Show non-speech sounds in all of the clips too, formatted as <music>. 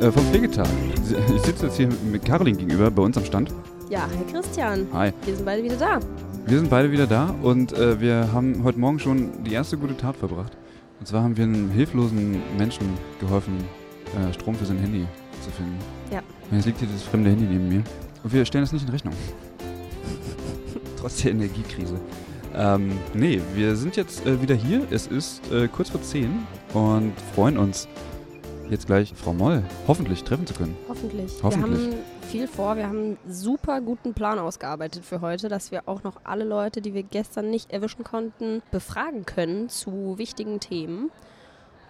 äh, vom Pflegetag. Ich sitze jetzt hier mit Caroline gegenüber bei uns am Stand. Ja, hi Christian. Hi. Wir sind beide wieder da. Wir sind beide wieder da und äh, wir haben heute Morgen schon die erste gute Tat verbracht. Und zwar haben wir einem hilflosen Menschen geholfen, äh, Strom für sein Handy zu finden. Ja. Und jetzt liegt hier das fremde Handy neben mir. Und wir stellen es nicht in Rechnung. <laughs> Trotz der Energiekrise. Ähm, nee, wir sind jetzt äh, wieder hier. Es ist äh, kurz vor 10 und freuen uns, jetzt gleich Frau Moll hoffentlich treffen zu können. Hoffentlich. Hoffentlich. Wir haben viel vor. Wir haben einen super guten Plan ausgearbeitet für heute, dass wir auch noch alle Leute, die wir gestern nicht erwischen konnten, befragen können zu wichtigen Themen.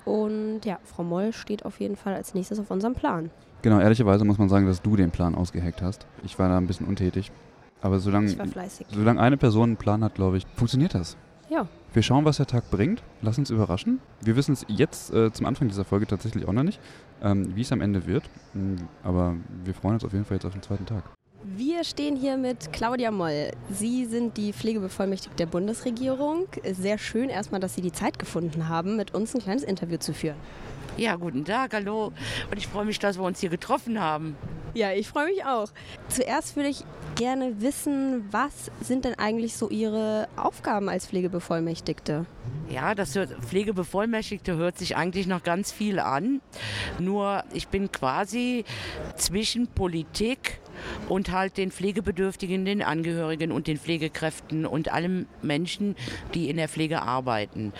Und ja, Frau Moll steht auf jeden Fall als nächstes auf unserem Plan. Genau, ehrlicherweise muss man sagen, dass du den Plan ausgeheckt hast. Ich war da ein bisschen untätig. Aber solange, solange eine Person einen Plan hat, glaube ich, funktioniert das. Ja, Wir schauen, was der Tag bringt. Lass uns überraschen. Wir wissen es jetzt äh, zum Anfang dieser Folge tatsächlich auch noch nicht, ähm, wie es am Ende wird. Mm, Aber wir freuen uns auf jeden Fall jetzt auf den zweiten Tag. Wir stehen hier mit Claudia Moll. Sie sind die Pflegebevollmächtigte der Bundesregierung. Sehr schön erstmal, dass Sie die Zeit gefunden haben, mit uns ein kleines Interview zu führen. Ja, guten Tag, hallo. Und ich freue mich, dass wir uns hier getroffen haben. Ja, ich freue mich auch. Zuerst würde ich gerne wissen, was sind denn eigentlich so Ihre Aufgaben als Pflegebevollmächtigte? Ja, das hört, Pflegebevollmächtigte hört sich eigentlich noch ganz viel an. Nur ich bin quasi zwischen Politik und halt den Pflegebedürftigen, den Angehörigen und den Pflegekräften und allen Menschen, die in der Pflege arbeiten.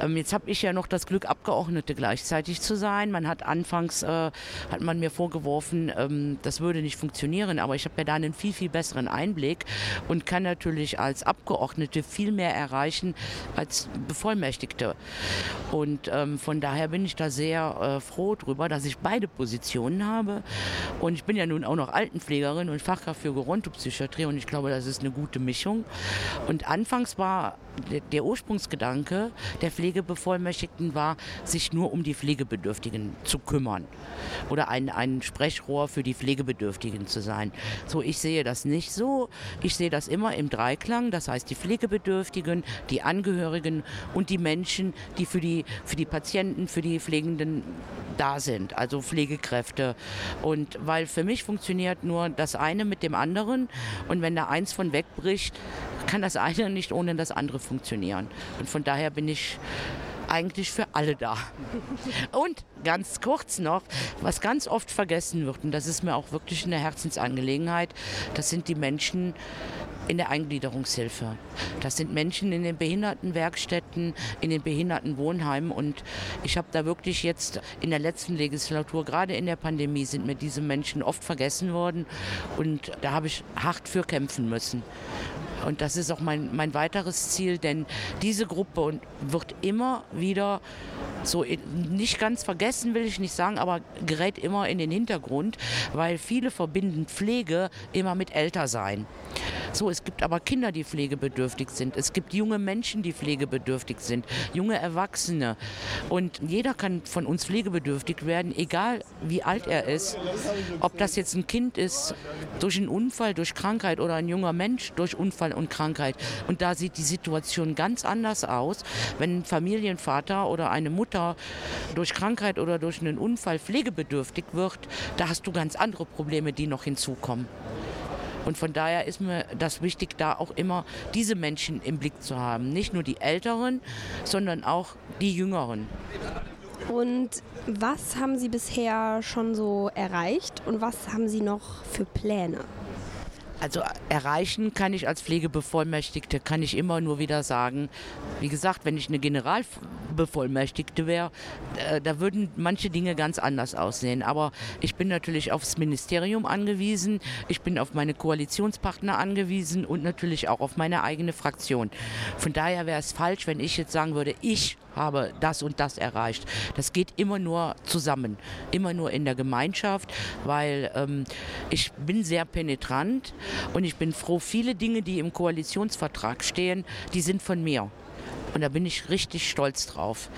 Ähm, jetzt habe ich ja noch das Glück, Abgeordnete gleichzeitig zu sein. Man hat anfangs, äh, hat man mir vorgeworfen, ähm, das würde nicht funktionieren, aber ich habe ja da einen viel, viel besseren Einblick und kann natürlich als Abgeordnete viel mehr erreichen als Bevollmächtigte. Und ähm, von daher bin ich da sehr äh, froh drüber, dass ich beide Positionen habe. Und ich bin ja nun auch noch Altenpflegerin und Fachkraft für Gerontopsychiatrie und ich glaube, das ist eine gute Mischung. Und anfangs war der Ursprungsgedanke der Pflegebevollmächtigten war, sich nur um die Pflegebedürftigen zu kümmern oder ein, ein Sprechrohr für die Pflegebedürftigen zu sein. So, ich sehe das nicht so. Ich sehe das immer im Dreiklang. Das heißt, die Pflegebedürftigen, die Angehörigen und die Menschen, die für die, für die Patienten, für die Pflegenden da sind, also Pflegekräfte. Und weil für mich funktioniert nur das eine mit dem anderen und wenn da eins von wegbricht, kann das eine nicht ohne das andere funktionieren. Und von daher bin ich eigentlich für alle da. Und ganz kurz noch, was ganz oft vergessen wird, und das ist mir auch wirklich eine Herzensangelegenheit, das sind die Menschen in der Eingliederungshilfe. Das sind Menschen in den Behindertenwerkstätten, in den Behindertenwohnheimen und ich habe da wirklich jetzt in der letzten Legislatur, gerade in der Pandemie, sind mir diese Menschen oft vergessen worden und da habe ich hart für kämpfen müssen. Und das ist auch mein, mein weiteres Ziel, denn diese Gruppe wird immer wieder so nicht ganz vergessen, will ich nicht sagen, aber gerät immer in den Hintergrund, weil viele verbinden Pflege immer mit Ältersein. So, es gibt aber Kinder, die pflegebedürftig sind. Es gibt junge Menschen, die pflegebedürftig sind, junge Erwachsene. Und jeder kann von uns pflegebedürftig werden, egal wie alt er ist. Ob das jetzt ein Kind ist durch einen Unfall, durch Krankheit oder ein junger Mensch durch Unfall und Krankheit. Und da sieht die Situation ganz anders aus, wenn ein Familienvater oder eine Mutter durch Krankheit oder durch einen Unfall pflegebedürftig wird. Da hast du ganz andere Probleme, die noch hinzukommen. Und von daher ist mir das wichtig, da auch immer diese Menschen im Blick zu haben. Nicht nur die Älteren, sondern auch die Jüngeren. Und was haben Sie bisher schon so erreicht und was haben Sie noch für Pläne? Also erreichen kann ich als Pflegebevollmächtigte, kann ich immer nur wieder sagen, wie gesagt, wenn ich eine Generalbevollmächtigte wäre, äh, da würden manche Dinge ganz anders aussehen. Aber ich bin natürlich aufs Ministerium angewiesen, ich bin auf meine Koalitionspartner angewiesen und natürlich auch auf meine eigene Fraktion. Von daher wäre es falsch, wenn ich jetzt sagen würde, ich habe das und das erreicht. Das geht immer nur zusammen, immer nur in der Gemeinschaft, weil ähm, ich bin sehr penetrant und ich bin froh, viele Dinge, die im Koalitionsvertrag stehen, die sind von mir. Und da bin ich richtig stolz drauf.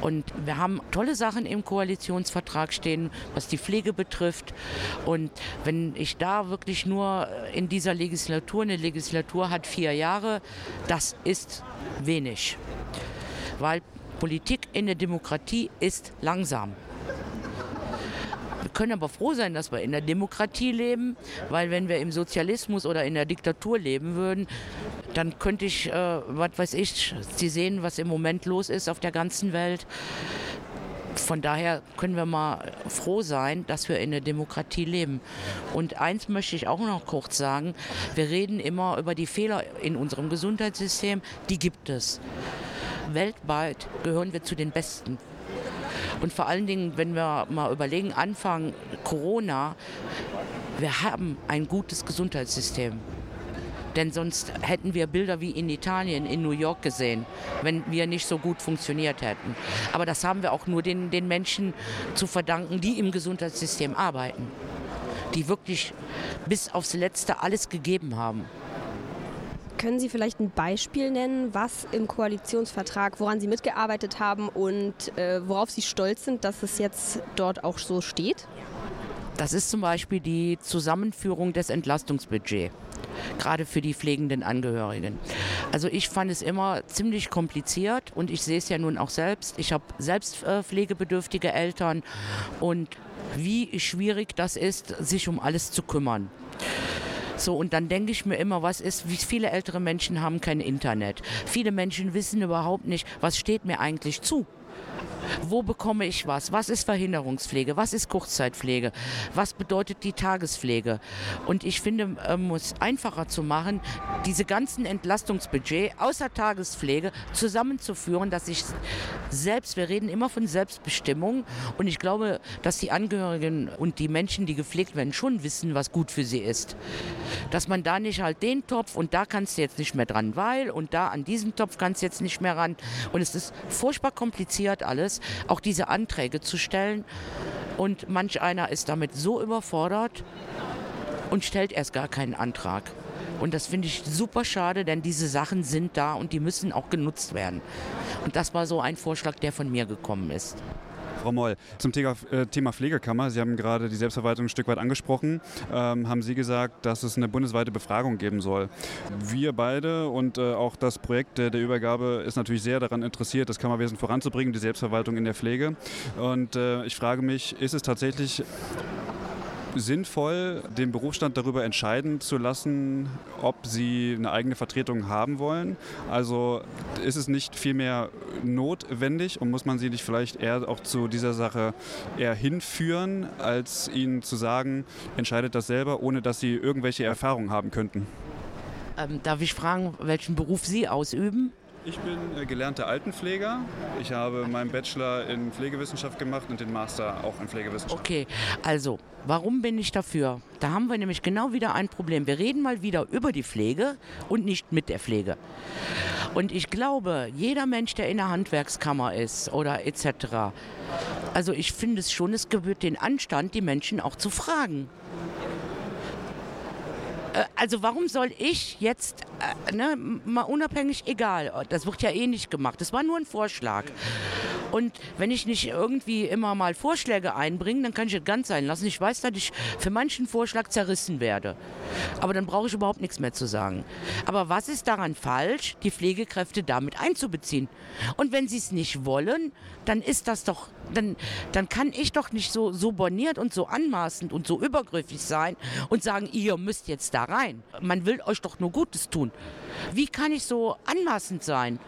Und wir haben tolle Sachen im Koalitionsvertrag stehen, was die Pflege betrifft. Und wenn ich da wirklich nur in dieser Legislatur, eine Legislatur hat vier Jahre, das ist wenig. Weil Politik in der Demokratie ist langsam. Wir können aber froh sein, dass wir in der Demokratie leben, weil wenn wir im Sozialismus oder in der Diktatur leben würden, dann könnte ich, äh, was weiß ich, Sie sehen, was im Moment los ist auf der ganzen Welt. Von daher können wir mal froh sein, dass wir in der Demokratie leben. Und eins möchte ich auch noch kurz sagen. Wir reden immer über die Fehler in unserem Gesundheitssystem. Die gibt es. Weltweit gehören wir zu den Besten. Und vor allen Dingen, wenn wir mal überlegen, Anfang Corona, wir haben ein gutes Gesundheitssystem. Denn sonst hätten wir Bilder wie in Italien, in New York gesehen, wenn wir nicht so gut funktioniert hätten. Aber das haben wir auch nur den, den Menschen zu verdanken, die im Gesundheitssystem arbeiten. Die wirklich bis aufs Letzte alles gegeben haben. Können Sie vielleicht ein Beispiel nennen, was im Koalitionsvertrag, woran Sie mitgearbeitet haben und äh, worauf Sie stolz sind, dass es jetzt dort auch so steht? Das ist zum Beispiel die Zusammenführung des Entlastungsbudgets gerade für die pflegenden Angehörigen. Also ich fand es immer ziemlich kompliziert und ich sehe es ja nun auch selbst. Ich habe selbst äh, pflegebedürftige Eltern und wie schwierig das ist, sich um alles zu kümmern. So, und dann denke ich mir immer, was ist, wie viele ältere Menschen haben kein Internet. Viele Menschen wissen überhaupt nicht, was steht mir eigentlich zu. Wo bekomme ich was? Was ist Verhinderungspflege? Was ist Kurzzeitpflege? Was bedeutet die Tagespflege? Und ich finde, ähm, es einfacher zu machen, diese ganzen Entlastungsbudget außer Tagespflege zusammenzuführen, dass ich selbst, wir reden immer von Selbstbestimmung und ich glaube, dass die Angehörigen und die Menschen, die gepflegt werden, schon wissen, was gut für sie ist. Dass man da nicht halt den Topf und da kannst du jetzt nicht mehr dran, weil und da an diesem Topf kannst du jetzt nicht mehr ran. Und es ist furchtbar kompliziert alles, auch diese Anträge zu stellen. Und manch einer ist damit so überfordert und stellt erst gar keinen Antrag. Und das finde ich super schade, denn diese Sachen sind da und die müssen auch genutzt werden. Und das war so ein Vorschlag, der von mir gekommen ist. Frau Moll, zum Thema, äh, Thema Pflegekammer. Sie haben gerade die Selbstverwaltung ein Stück weit angesprochen. Ähm, haben Sie gesagt, dass es eine bundesweite Befragung geben soll. Wir beide und äh, auch das Projekt der, der, Übergabe ist natürlich sehr daran interessiert, das Kammerwesen voranzubringen, die Selbstverwaltung in der Pflege. Und äh, ich frage mich, ist es tatsächlich sinnvoll, den Berufsstand darüber entscheiden zu lassen, ob sie eine eigene Vertretung haben wollen? Also ist es nicht vielmehr notwendig und muss man sie nicht vielleicht eher auch zu dieser Sache eher hinführen, als ihnen zu sagen, entscheidet das selber, ohne dass sie irgendwelche Erfahrungen haben könnten? Ähm, darf ich fragen, welchen Beruf Sie ausüben? Ich bin äh, gelernter Altenpfleger. Ich habe meinen Bachelor in Pflegewissenschaft gemacht und den Master auch in Pflegewissenschaft. Okay, also, warum bin ich dafür? Da haben wir nämlich genau wieder ein Problem. Wir reden mal wieder über die Pflege und nicht mit der Pflege. Und ich glaube, jeder Mensch, der in der Handwerkskammer ist oder etc., also ich finde es schon, es gebührt den Anstand, die Menschen auch zu fragen. Äh, also warum soll ich jetzt, äh, ne, mal unabhängig, egal, das wird ja eh nicht gemacht, das war nur ein Vorschlag. Und wenn ich nicht irgendwie immer mal Vorschläge einbringe, dann kann ich es ganz sein lassen. Ich weiß, dass ich für manchen Vorschlag zerrissen werde. Aber dann brauche ich überhaupt nichts mehr zu sagen. Aber was ist daran falsch, die Pflegekräfte damit einzubeziehen? Und wenn sie es nicht wollen, dann ist das doch, dann, dann kann ich doch nicht so, so borniert und so anmaßend und so übergriffig sein und sagen, ihr müsst jetzt da rein. Man will euch doch nur Gutes tun. Wie kann ich so anmaßend sein?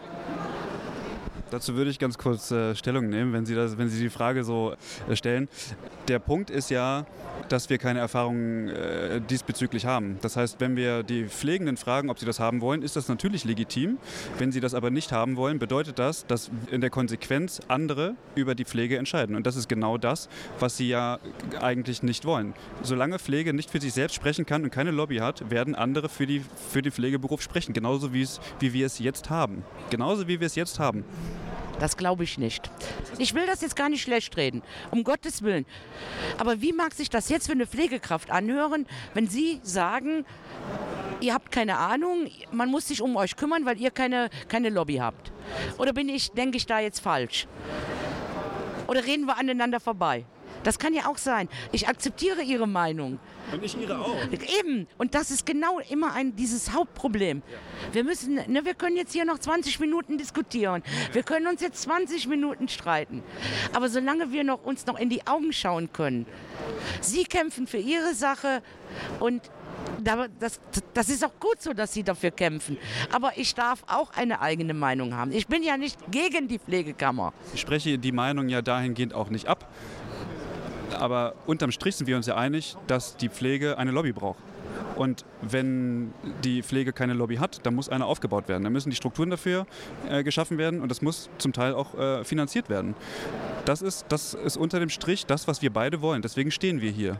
Dazu würde ich ganz kurz äh, Stellung nehmen, wenn Sie, das, wenn Sie die Frage so äh, stellen. Der Punkt ist ja, dass wir keine Erfahrungen äh, diesbezüglich haben. Das heißt, wenn wir die Pflegenden fragen, ob sie das haben wollen, ist das natürlich legitim. Wenn sie das aber nicht haben wollen, bedeutet das, dass in der Konsequenz andere über die Pflege entscheiden. Und das ist genau das, was sie ja eigentlich nicht wollen. Solange Pflege nicht für sich selbst sprechen kann und keine Lobby hat, werden andere für, die, für den Pflegeberuf sprechen. Genauso wie, es, wie wir es jetzt haben. Genauso wie wir es jetzt haben. Das glaube ich nicht. Ich will das jetzt gar nicht schlecht reden, um Gottes Willen. Aber wie mag sich das jetzt für eine Pflegekraft anhören, wenn Sie sagen, ihr habt keine Ahnung, man muss sich um euch kümmern, weil ihr keine, keine Lobby habt? Oder bin ich, denke ich da jetzt falsch? Oder reden wir aneinander vorbei? Das kann ja auch sein. Ich akzeptiere Ihre Meinung. Und ich Ihre auch. Eben. Und das ist genau immer ein, dieses Hauptproblem. Wir müssen, ne, wir können jetzt hier noch 20 Minuten diskutieren. Wir können uns jetzt 20 Minuten streiten. Aber solange wir noch, uns noch in die Augen schauen können, Sie kämpfen für Ihre Sache und das, das, ist auch gut so, dass Sie dafür kämpfen. Aber ich darf auch eine eigene Meinung haben. Ich bin ja nicht gegen die Pflegekammer. Ich spreche die Meinung ja dahingehend auch nicht ab. Aber unterm Strich sind wir uns ja einig, dass die Pflege eine Lobby braucht. Und wenn die Pflege keine Lobby hat, dann muss eine aufgebaut werden. Dann müssen die Strukturen dafür äh, geschaffen werden und das muss zum Teil auch äh, finanziert werden. Das ist, das ist unter dem Strich das, was wir beide wollen. Deswegen stehen wir hier.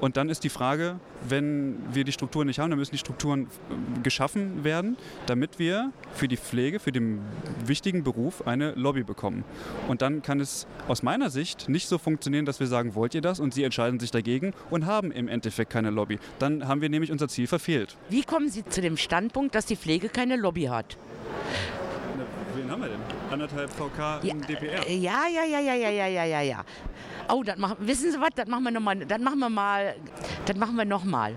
Und dann ist die Frage, wenn wir die Strukturen nicht haben, dann müssen die Strukturen äh, geschaffen werden, damit wir für die Pflege, für den wichtigen Beruf eine Lobby bekommen. Und dann kann es aus meiner Sicht nicht so funktionieren, dass wir sagen, wollt ihr das? Und sie entscheiden sich dagegen und haben im Endeffekt keine Lobby. Dann haben wir nämlich unser Ziel verfehlt. Wie kommen Sie zu dem Standpunkt, dass die Pflege keine Lobby hat? Wen haben wir denn? Anderthalb VK im ja, DPR. Ja, ja, ja, ja, ja, ja, ja, ja. Oh, das machen, wissen Sie was? Das machen wir noch mal. Das machen wir mal. Das machen wir noch mal.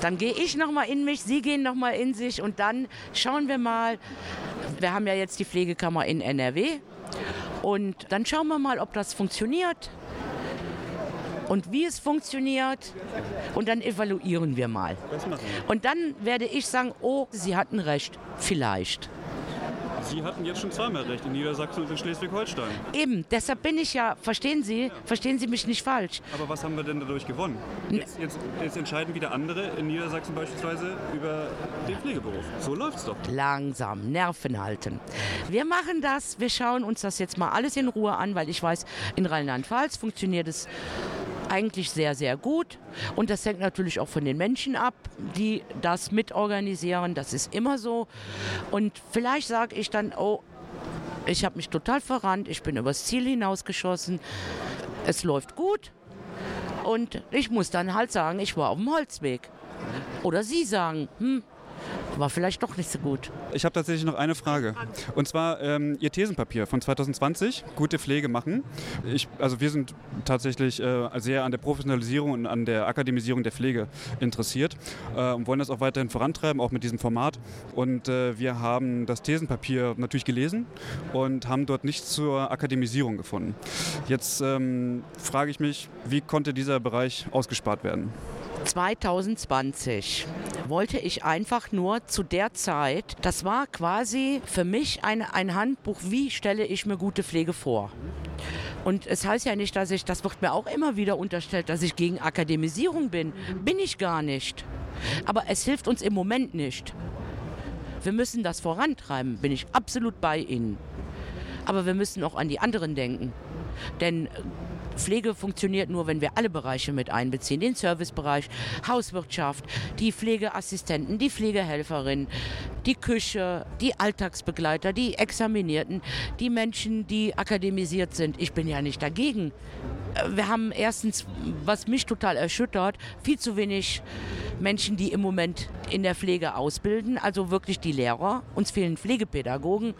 Dann gehe ich noch mal in mich, Sie gehen noch mal in sich und dann schauen wir mal. Wir haben ja jetzt die Pflegekammer in NRW und dann schauen wir mal, ob das funktioniert und wie es funktioniert und dann evaluieren wir mal. Und dann werde ich sagen, oh, Sie hatten recht, vielleicht. Sie hatten jetzt schon zweimal recht, in Niedersachsen und in Schleswig-Holstein. Eben, deshalb bin ich ja, verstehen Sie, ja. verstehen Sie mich nicht falsch. Aber was haben wir denn dadurch gewonnen? Jetzt, jetzt, jetzt entscheiden wieder andere in Niedersachsen beispielsweise über den Pflegeberuf. So läuft's doch. Langsam, Nerven halten. Wir machen das, wir schauen uns das jetzt mal alles in Ruhe an, weil ich weiß, in Rheinland-Pfalz funktioniert es eigentlich sehr, sehr gut. Und das hängt natürlich auch von den Menschen ab, die das mitorganisieren. Das ist immer so. Und vielleicht sage ich dann, oh, ich habe mich total verrannt, ich bin übers Ziel hinausgeschossen, es läuft gut. Und ich muss dann halt sagen, ich war auf dem Holzweg. Oder Sie sagen, hm, war vielleicht doch nicht so gut. Ich habe tatsächlich noch eine Frage. Und zwar ähm, Ihr Thesenpapier von 2020, gute Pflege machen. Ich, also wir sind tatsächlich äh, sehr an der Professionalisierung und an der Akademisierung der Pflege interessiert äh, und wollen das auch weiterhin vorantreiben, auch mit diesem Format. Und äh, wir haben das Thesenpapier natürlich gelesen und haben dort nichts zur Akademisierung gefunden. Jetzt ähm, frage ich mich, wie konnte dieser Bereich ausgespart werden? 2020 wollte ich einfach nur zu der Zeit, das war quasi für mich ein, ein Handbuch, wie stelle ich mir gute Pflege vor. Und es heißt ja nicht, dass ich, das wird mir auch immer wieder unterstellt, dass ich gegen Akademisierung bin. Bin ich gar nicht. Aber es hilft uns im Moment nicht. Wir müssen das vorantreiben, bin ich absolut bei Ihnen. Aber wir müssen auch an die anderen denken. Denn Pflege funktioniert nur, wenn wir alle Bereiche mit einbeziehen. Den Servicebereich, Hauswirtschaft, die Pflegeassistenten, die Pflegehelferinnen, die Küche, die Alltagsbegleiter, die Examinierten, die Menschen, die akademisiert sind. Ich bin ja nicht dagegen. Wir haben erstens, was mich total erschüttert, viel zu wenig Menschen, die im Moment in der Pflege ausbilden, also wirklich die Lehrer. Uns fehlen Pflegepädagogen.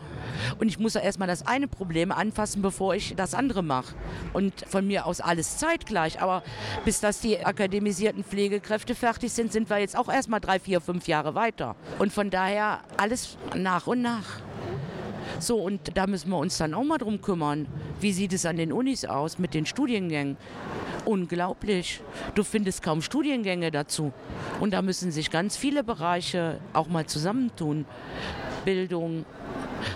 Und ich muss ja erstmal das eine Problem anfassen, bevor ich das andere mache. Und von mir aus alles zeitgleich. Aber bis dass die akademisierten Pflegekräfte fertig sind, sind wir jetzt auch erstmal drei, vier, fünf Jahre weiter. Und von daher alles nach und nach. So, und da müssen wir uns dann auch mal drum kümmern. Wie sieht es an den Unis aus mit den Studiengängen? Unglaublich. Du findest kaum Studiengänge dazu. Und da müssen sich ganz viele Bereiche auch mal zusammentun. Bildung,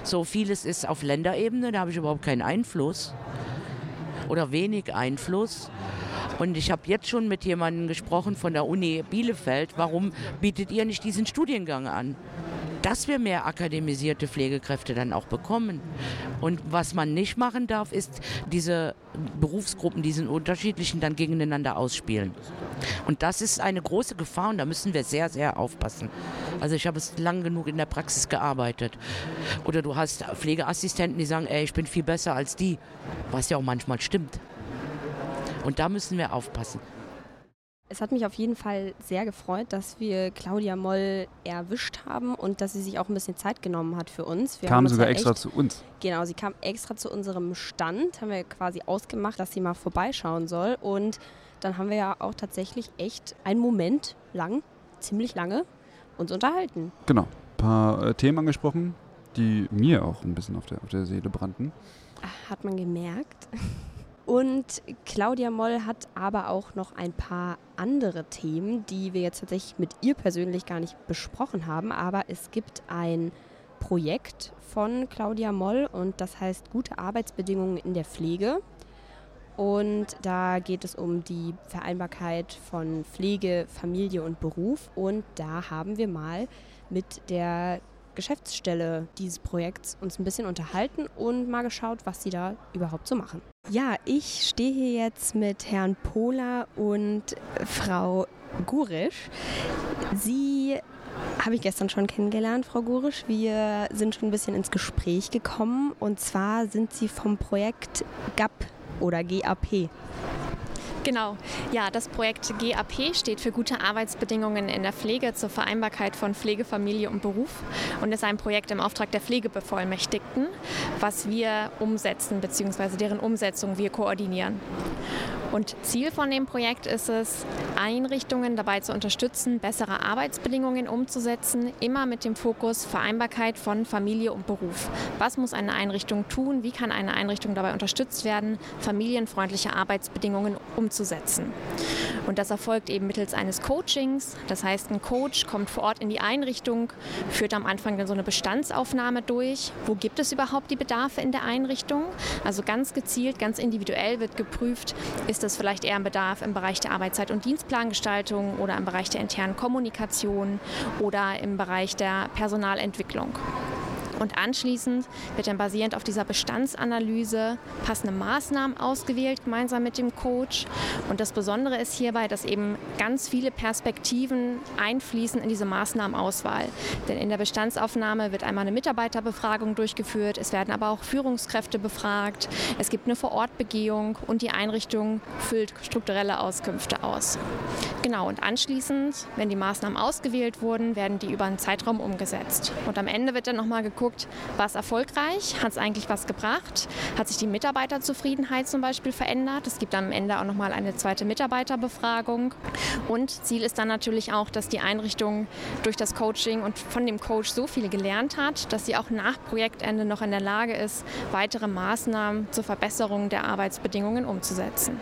So vieles ist auf Länderebene, da habe ich überhaupt keinen Einfluss oder wenig Einfluss. Und ich habe jetzt schon mit jemandem gesprochen von der Uni Bielefeld, warum bietet ihr nicht diesen Studiengang an? Dass wir mehr akademisierte Pflegekräfte dann auch bekommen. Und was man nicht machen darf, ist diese Berufsgruppen, diesen unterschiedlichen dann gegeneinander ausspielen. Und das ist eine große Gefahr und da müssen wir sehr, sehr aufpassen. Also ich habe es lang genug in der Praxis gearbeitet. Oder du hast Pflegeassistenten, die sagen, ey, ich bin viel besser als die, was ja auch manchmal stimmt. Und da müssen wir aufpassen. Es hat mich auf jeden Fall sehr gefreut, dass wir Claudia Moll erwischt haben und dass sie sich auch ein bisschen Zeit genommen hat für uns. Wir kam sogar ja extra zu uns. Genau, sie kam extra zu unserem Stand, haben wir quasi ausgemacht, dass sie mal vorbeischauen soll. Und dann haben wir ja auch tatsächlich echt einen Moment lang, ziemlich lange, uns unterhalten. Genau, ein paar äh, Themen angesprochen, die mir auch ein bisschen auf der, auf der Seele brannten. Hat man gemerkt. <laughs> Und Claudia Moll hat aber auch noch ein paar andere Themen, die wir jetzt tatsächlich mit ihr persönlich gar nicht besprochen haben. Aber es gibt ein Projekt von Claudia Moll und das heißt Gute Arbeitsbedingungen in der Pflege. Und da geht es um die Vereinbarkeit von Pflege, Familie und Beruf. Und da haben wir mal mit der Geschäftsstelle dieses Projekts uns ein bisschen unterhalten und mal geschaut, was sie da überhaupt so machen. Ja, ich stehe hier jetzt mit Herrn Pohler und Frau Gurisch. Sie habe ich gestern schon kennengelernt, Frau Gurisch. Wir sind schon ein bisschen ins Gespräch gekommen und zwar sind Sie vom Projekt GAP oder GAP. Genau. Ja, das Projekt GAP steht für gute Arbeitsbedingungen in der Pflege zur Vereinbarkeit von Pflege, Familie und Beruf und ist ein Projekt im Auftrag der Pflegebevollmächtigten, was wir umsetzen bzw. deren Umsetzung wir koordinieren. Und Ziel von dem Projekt ist es, Einrichtungen dabei zu unterstützen, bessere Arbeitsbedingungen umzusetzen, immer mit dem Fokus Vereinbarkeit von Familie und Beruf. Was muss eine Einrichtung tun? Wie kann eine Einrichtung dabei unterstützt werden, familienfreundliche Arbeitsbedingungen umzusetzen? Und das erfolgt eben mittels eines Coachings. Das heißt, ein Coach kommt vor Ort in die Einrichtung, führt am Anfang dann so eine Bestandsaufnahme durch. Wo gibt es überhaupt die Bedarfe in der Einrichtung? Also ganz gezielt, ganz individuell wird geprüft, ist das vielleicht eher ein Bedarf im Bereich der Arbeitszeit- und Dienstplangestaltung oder im Bereich der internen Kommunikation oder im Bereich der Personalentwicklung. Und anschließend wird dann basierend auf dieser Bestandsanalyse passende Maßnahmen ausgewählt, gemeinsam mit dem Coach. Und das Besondere ist hierbei, dass eben ganz viele Perspektiven einfließen in diese Maßnahmenauswahl. Denn in der Bestandsaufnahme wird einmal eine Mitarbeiterbefragung durchgeführt, es werden aber auch Führungskräfte befragt, es gibt eine Vorortbegehung und die Einrichtung füllt strukturelle Auskünfte aus. Genau, und anschließend, wenn die Maßnahmen ausgewählt wurden, werden die über einen Zeitraum umgesetzt. Und am Ende wird dann nochmal geguckt, geguckt, war es erfolgreich, hat es eigentlich was gebracht, hat sich die Mitarbeiterzufriedenheit zum Beispiel verändert. Es gibt am Ende auch nochmal eine zweite Mitarbeiterbefragung. Und Ziel ist dann natürlich auch, dass die Einrichtung durch das Coaching und von dem Coach so viel gelernt hat, dass sie auch nach Projektende noch in der Lage ist, weitere Maßnahmen zur Verbesserung der Arbeitsbedingungen umzusetzen.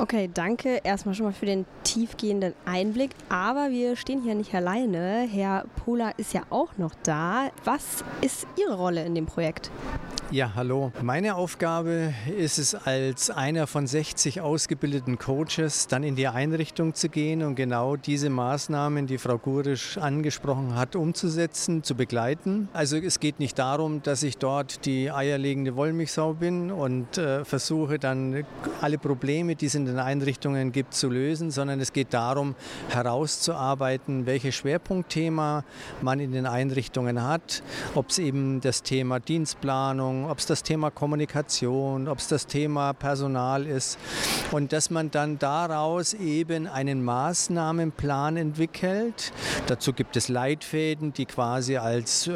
Okay, danke erstmal schon mal für den tiefgehenden Einblick. Aber wir stehen hier nicht alleine. Herr Pola ist ja auch noch da. Was ist Ihre Rolle in dem Projekt? Ja, hallo. Meine Aufgabe ist es, als einer von 60 ausgebildeten Coaches dann in die Einrichtung zu gehen und genau diese Maßnahmen, die Frau Gurisch angesprochen hat, umzusetzen, zu begleiten. Also es geht nicht darum, dass ich dort die eierlegende Wollmilchsau bin und äh, versuche dann alle Probleme, die es in den Einrichtungen gibt, zu lösen, sondern es geht darum, herauszuarbeiten, welches Schwerpunktthema man in den Einrichtungen hat, ob es eben das Thema Dienstplanung, ob es das Thema Kommunikation, ob es das Thema Personal ist. Und dass man dann daraus eben einen Maßnahmenplan entwickelt. Dazu gibt es Leitfäden, die quasi als äh,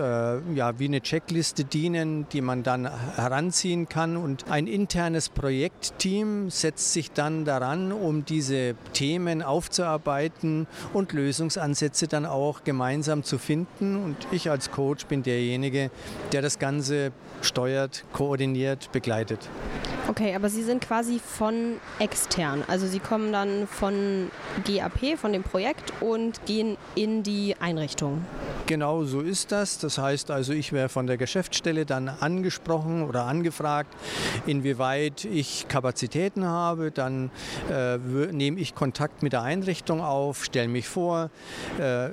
ja, wie eine Checkliste dienen, die man dann heranziehen kann. Und ein internes Projektteam setzt sich dann daran, um diese Themen aufzuarbeiten und Lösungsansätze dann auch gemeinsam zu finden. Und ich als Coach bin derjenige, der das Ganze steuert, koordiniert, begleitet. Okay, aber Sie sind quasi von extern. Also Sie kommen dann von GAP, von dem Projekt und gehen in die Einrichtung. Genau so ist das. Das heißt also, ich wäre von der Geschäftsstelle dann angesprochen oder angefragt, inwieweit ich Kapazitäten habe. Dann äh, nehme ich Kontakt mit der Einrichtung auf, stelle mich vor, äh,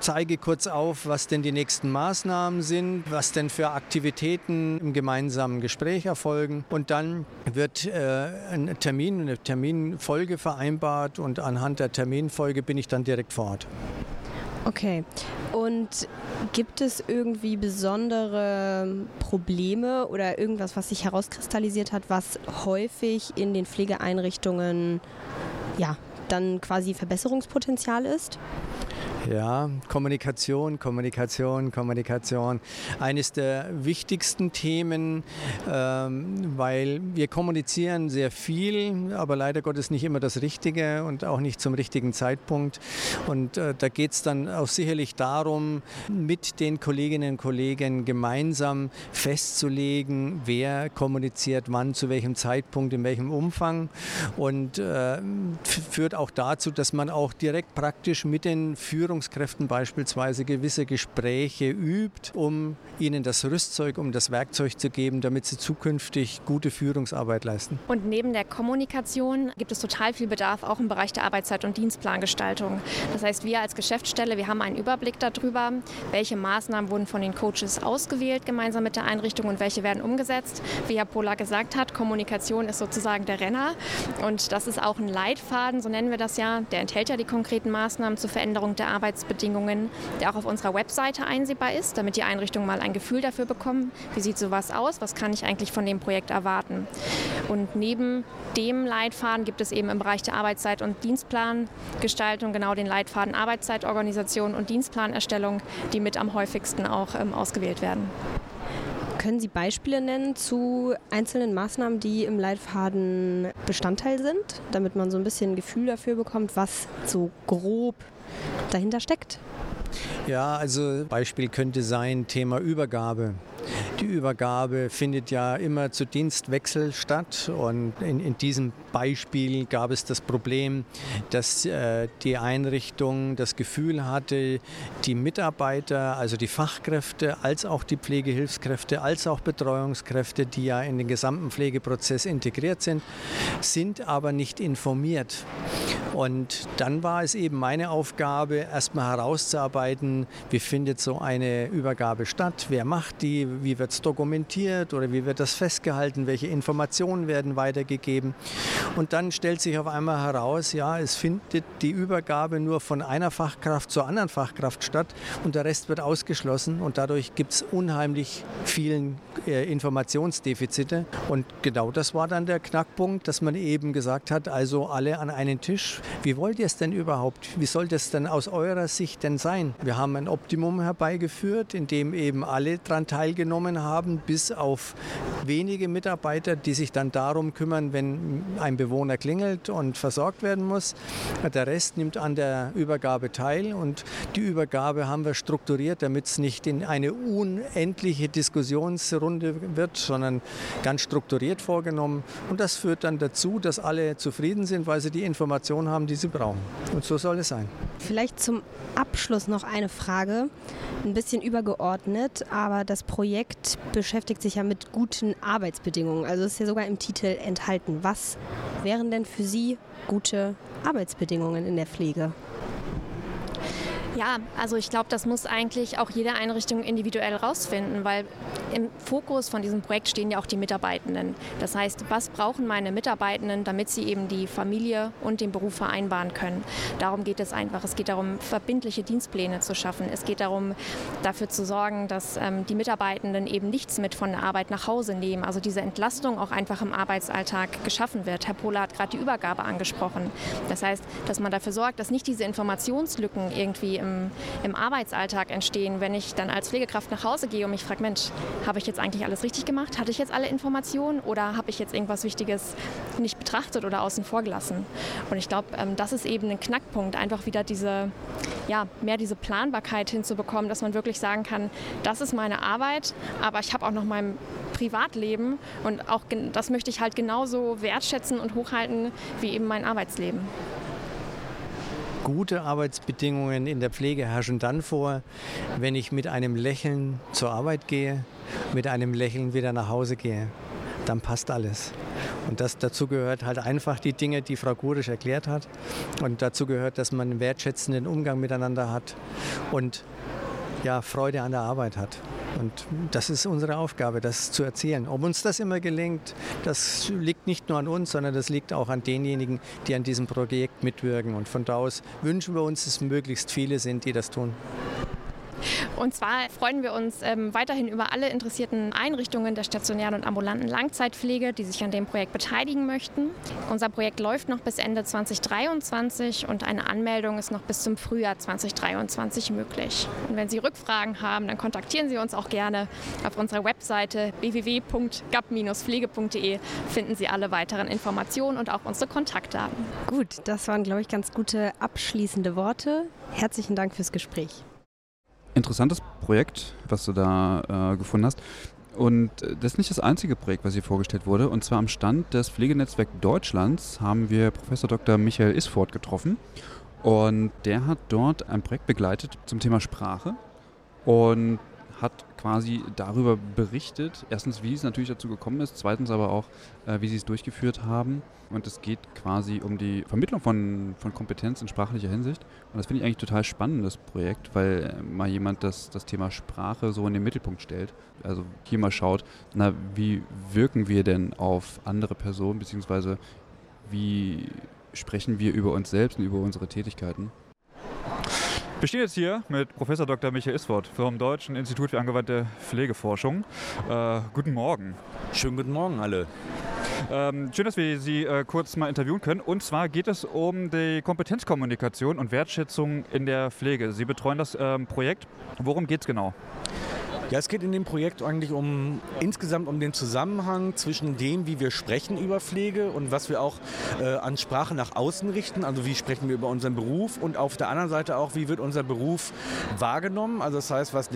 zeige kurz auf, was denn die nächsten Maßnahmen sind, was denn für Aktivitäten im gemeinsamen Gespräch erfolgen. Und dann wird äh, ein Termin, eine Terminfolge vereinbart und anhand der Terminfolge bin ich dann direkt vor Ort. Okay. Und gibt es irgendwie besondere Probleme oder irgendwas, was sich herauskristallisiert hat, was häufig in den Pflegeeinrichtungen ja, dann quasi Verbesserungspotenzial ist? Ja, Kommunikation, Kommunikation, Kommunikation. Eines der wichtigsten Themen, ähm, weil wir kommunizieren sehr viel, aber leider Gottes nicht immer das Richtige und auch nicht zum richtigen Zeitpunkt. Und äh, da geht es dann auch sicherlich darum, mit den Kolleginnen und Kollegen gemeinsam festzulegen, wer kommuniziert wann, zu welchem Zeitpunkt, in welchem Umfang. Und äh, führt auch dazu, dass man auch direkt praktisch mit den Führern Führungskräften beispielsweise gewisse Gespräche übt, um ihnen das Rüstzeug, um das Werkzeug zu geben, damit sie zukünftig gute Führungsarbeit leisten. Und neben der Kommunikation gibt es total viel Bedarf auch im Bereich der Arbeitszeit- und Dienstplangestaltung. Das heißt, wir als Geschäftsstelle, wir haben einen Überblick darüber, welche Maßnahmen wurden von den Coaches ausgewählt gemeinsam mit der Einrichtung und welche werden umgesetzt. Wie Herr Pola gesagt hat, Kommunikation ist sozusagen der Renner und das ist auch ein Leitfaden, so nennen wir das ja. Der enthält ja die konkreten Maßnahmen zur Veränderung der Arbeit Arbeitsbedingungen, der auch auf unserer Webseite einsehbar ist, damit die Einrichtungen mal ein Gefühl dafür bekommen, wie sieht sowas aus, was kann ich eigentlich von dem Projekt erwarten. Und neben dem Leitfaden gibt es eben im Bereich der Arbeitszeit- und Dienstplangestaltung genau den Leitfaden Arbeitszeitorganisation und Dienstplanerstellung, die mit am häufigsten auch ähm, ausgewählt werden. Können Sie Beispiele nennen zu einzelnen Maßnahmen, die im Leitfaden Bestandteil sind, damit man so ein bisschen ein Gefühl dafür bekommt, was so grob dahinter steckt? Ja, also Beispiel könnte sein Thema Übergabe. Die Übergabe findet ja immer zu Dienstwechsel statt. Und in, in diesem Beispiel gab es das Problem, dass äh, die Einrichtung das Gefühl hatte, die Mitarbeiter, also die Fachkräfte, als auch die Pflegehilfskräfte, als auch Betreuungskräfte, die ja in den gesamten Pflegeprozess integriert sind, sind aber nicht informiert. Und dann war es eben meine Aufgabe, erstmal herauszuarbeiten, wie findet so eine Übergabe statt, wer macht die, wie wird es dokumentiert oder wie wird das festgehalten, welche Informationen werden weitergegeben. Und dann stellt sich auf einmal heraus, ja, es findet die Übergabe nur von einer Fachkraft zur anderen Fachkraft statt und der Rest wird ausgeschlossen und dadurch gibt es unheimlich vielen äh, Informationsdefizite. Und genau das war dann der Knackpunkt, dass man eben gesagt hat, also alle an einen Tisch. Wie wollt ihr es denn überhaupt? Wie soll das denn aus eurer Sicht denn sein? Wir haben ein Optimum herbeigeführt, in dem eben alle daran teilgenommen haben, bis auf wenige Mitarbeiter, die sich dann darum kümmern, wenn ein Bewohner klingelt und versorgt werden muss. Der Rest nimmt an der Übergabe teil und die Übergabe haben wir strukturiert, damit es nicht in eine unendliche Diskussionsrunde wird, sondern ganz strukturiert vorgenommen. Und das führt dann dazu, dass alle zufrieden sind, weil sie die Informationen haben, die sie brauchen. Und so soll es sein. Vielleicht zum Abschluss noch eine Frage, ein bisschen übergeordnet, aber das Projekt beschäftigt sich ja mit guten Arbeitsbedingungen. Also ist ja sogar im Titel enthalten. Was wären denn für Sie gute Arbeitsbedingungen in der Pflege? Ja, also ich glaube, das muss eigentlich auch jede Einrichtung individuell rausfinden, weil im Fokus von diesem Projekt stehen ja auch die Mitarbeitenden. Das heißt, was brauchen meine Mitarbeitenden, damit sie eben die Familie und den Beruf vereinbaren können? Darum geht es einfach. Es geht darum, verbindliche Dienstpläne zu schaffen. Es geht darum, dafür zu sorgen, dass ähm, die Mitarbeitenden eben nichts mit von der Arbeit nach Hause nehmen. Also diese Entlastung auch einfach im Arbeitsalltag geschaffen wird. Herr Pohler hat gerade die Übergabe angesprochen. Das heißt, dass man dafür sorgt, dass nicht diese Informationslücken irgendwie im, im Arbeitsalltag entstehen, wenn ich dann als Pflegekraft nach Hause gehe und mich frage, Mensch, habe ich jetzt eigentlich alles richtig gemacht? Hatte ich jetzt alle Informationen oder habe ich jetzt irgendwas Wichtiges nicht betrachtet oder außen vor gelassen? Und ich glaube, ähm, das ist eben ein Knackpunkt, einfach wieder diese, ja, mehr diese Planbarkeit hinzubekommen, dass man wirklich sagen kann, das ist meine Arbeit, aber ich habe auch noch mein Privatleben und auch das möchte ich halt genauso wertschätzen und hochhalten wie eben mein Arbeitsleben. Gute Arbeitsbedingungen in der Pflege herrschen dann vor, wenn ich mit einem Lächeln zur Arbeit gehe, mit einem Lächeln wieder nach Hause gehe. Dann passt alles. Und das, dazu gehört halt einfach die Dinge, die Frau Gurisch erklärt hat. Und dazu gehört, dass man einen wertschätzenden Umgang miteinander hat und ja, Freude an der Arbeit hat. Und das ist unsere Aufgabe, das zu erzählen. Ob uns das immer gelingt, das liegt nicht nur an uns, sondern das liegt auch an denjenigen, die an diesem Projekt mitwirken. Und von da aus wünschen wir uns, dass möglichst viele sind, die das tun. Und zwar freuen wir uns ähm, weiterhin über alle interessierten Einrichtungen der stationären und ambulanten Langzeitpflege, die sich an dem Projekt beteiligen möchten. Unser Projekt läuft noch bis Ende 2023 und eine Anmeldung ist noch bis zum Frühjahr 2023 möglich. Und wenn Sie Rückfragen haben, dann kontaktieren Sie uns auch gerne. Auf unserer Webseite www.gap-pflege.de finden Sie alle weiteren Informationen und auch unsere Kontaktdaten. Gut, das waren, glaube ich, ganz gute abschließende Worte. Herzlichen Dank fürs Gespräch interessantes Projekt, was du da äh, gefunden hast. Und äh, das ist nicht das einzige Projekt, was hier vorgestellt wurde. Und zwar am Stand des Pflegenetzwerk Deutschlands haben wir Professor Dr. Michael Isford getroffen. Und der hat dort ein Projekt begleitet zum Thema Sprache. Und hat quasi darüber berichtet, erstens, wie es natürlich dazu gekommen ist, zweitens aber auch, äh, wie sie es durchgeführt haben. Und es geht quasi um die Vermittlung von, von Kompetenz in sprachlicher Hinsicht. Und das finde ich eigentlich total spannend, das Projekt, weil äh, mal jemand das, das Thema Sprache so in den Mittelpunkt stellt. Also hier mal schaut, na, wie wirken wir denn auf andere Personen, beziehungsweise wie sprechen wir über uns selbst und über unsere Tätigkeiten. Wir stehen jetzt hier mit Professor Dr. Michael Isford vom Deutschen Institut für angewandte Pflegeforschung. Äh, guten Morgen. Schönen guten Morgen alle. Ähm, schön, dass wir Sie äh, kurz mal interviewen können. Und zwar geht es um die Kompetenzkommunikation und Wertschätzung in der Pflege. Sie betreuen das ähm, Projekt. Worum geht es genau? Ja, es geht in dem Projekt eigentlich um insgesamt um den Zusammenhang zwischen dem, wie wir sprechen über Pflege und was wir auch äh, an Sprache nach außen richten. Also wie sprechen wir über unseren Beruf und auf der anderen Seite auch, wie wird unser Beruf wahrgenommen. Also das heißt, was,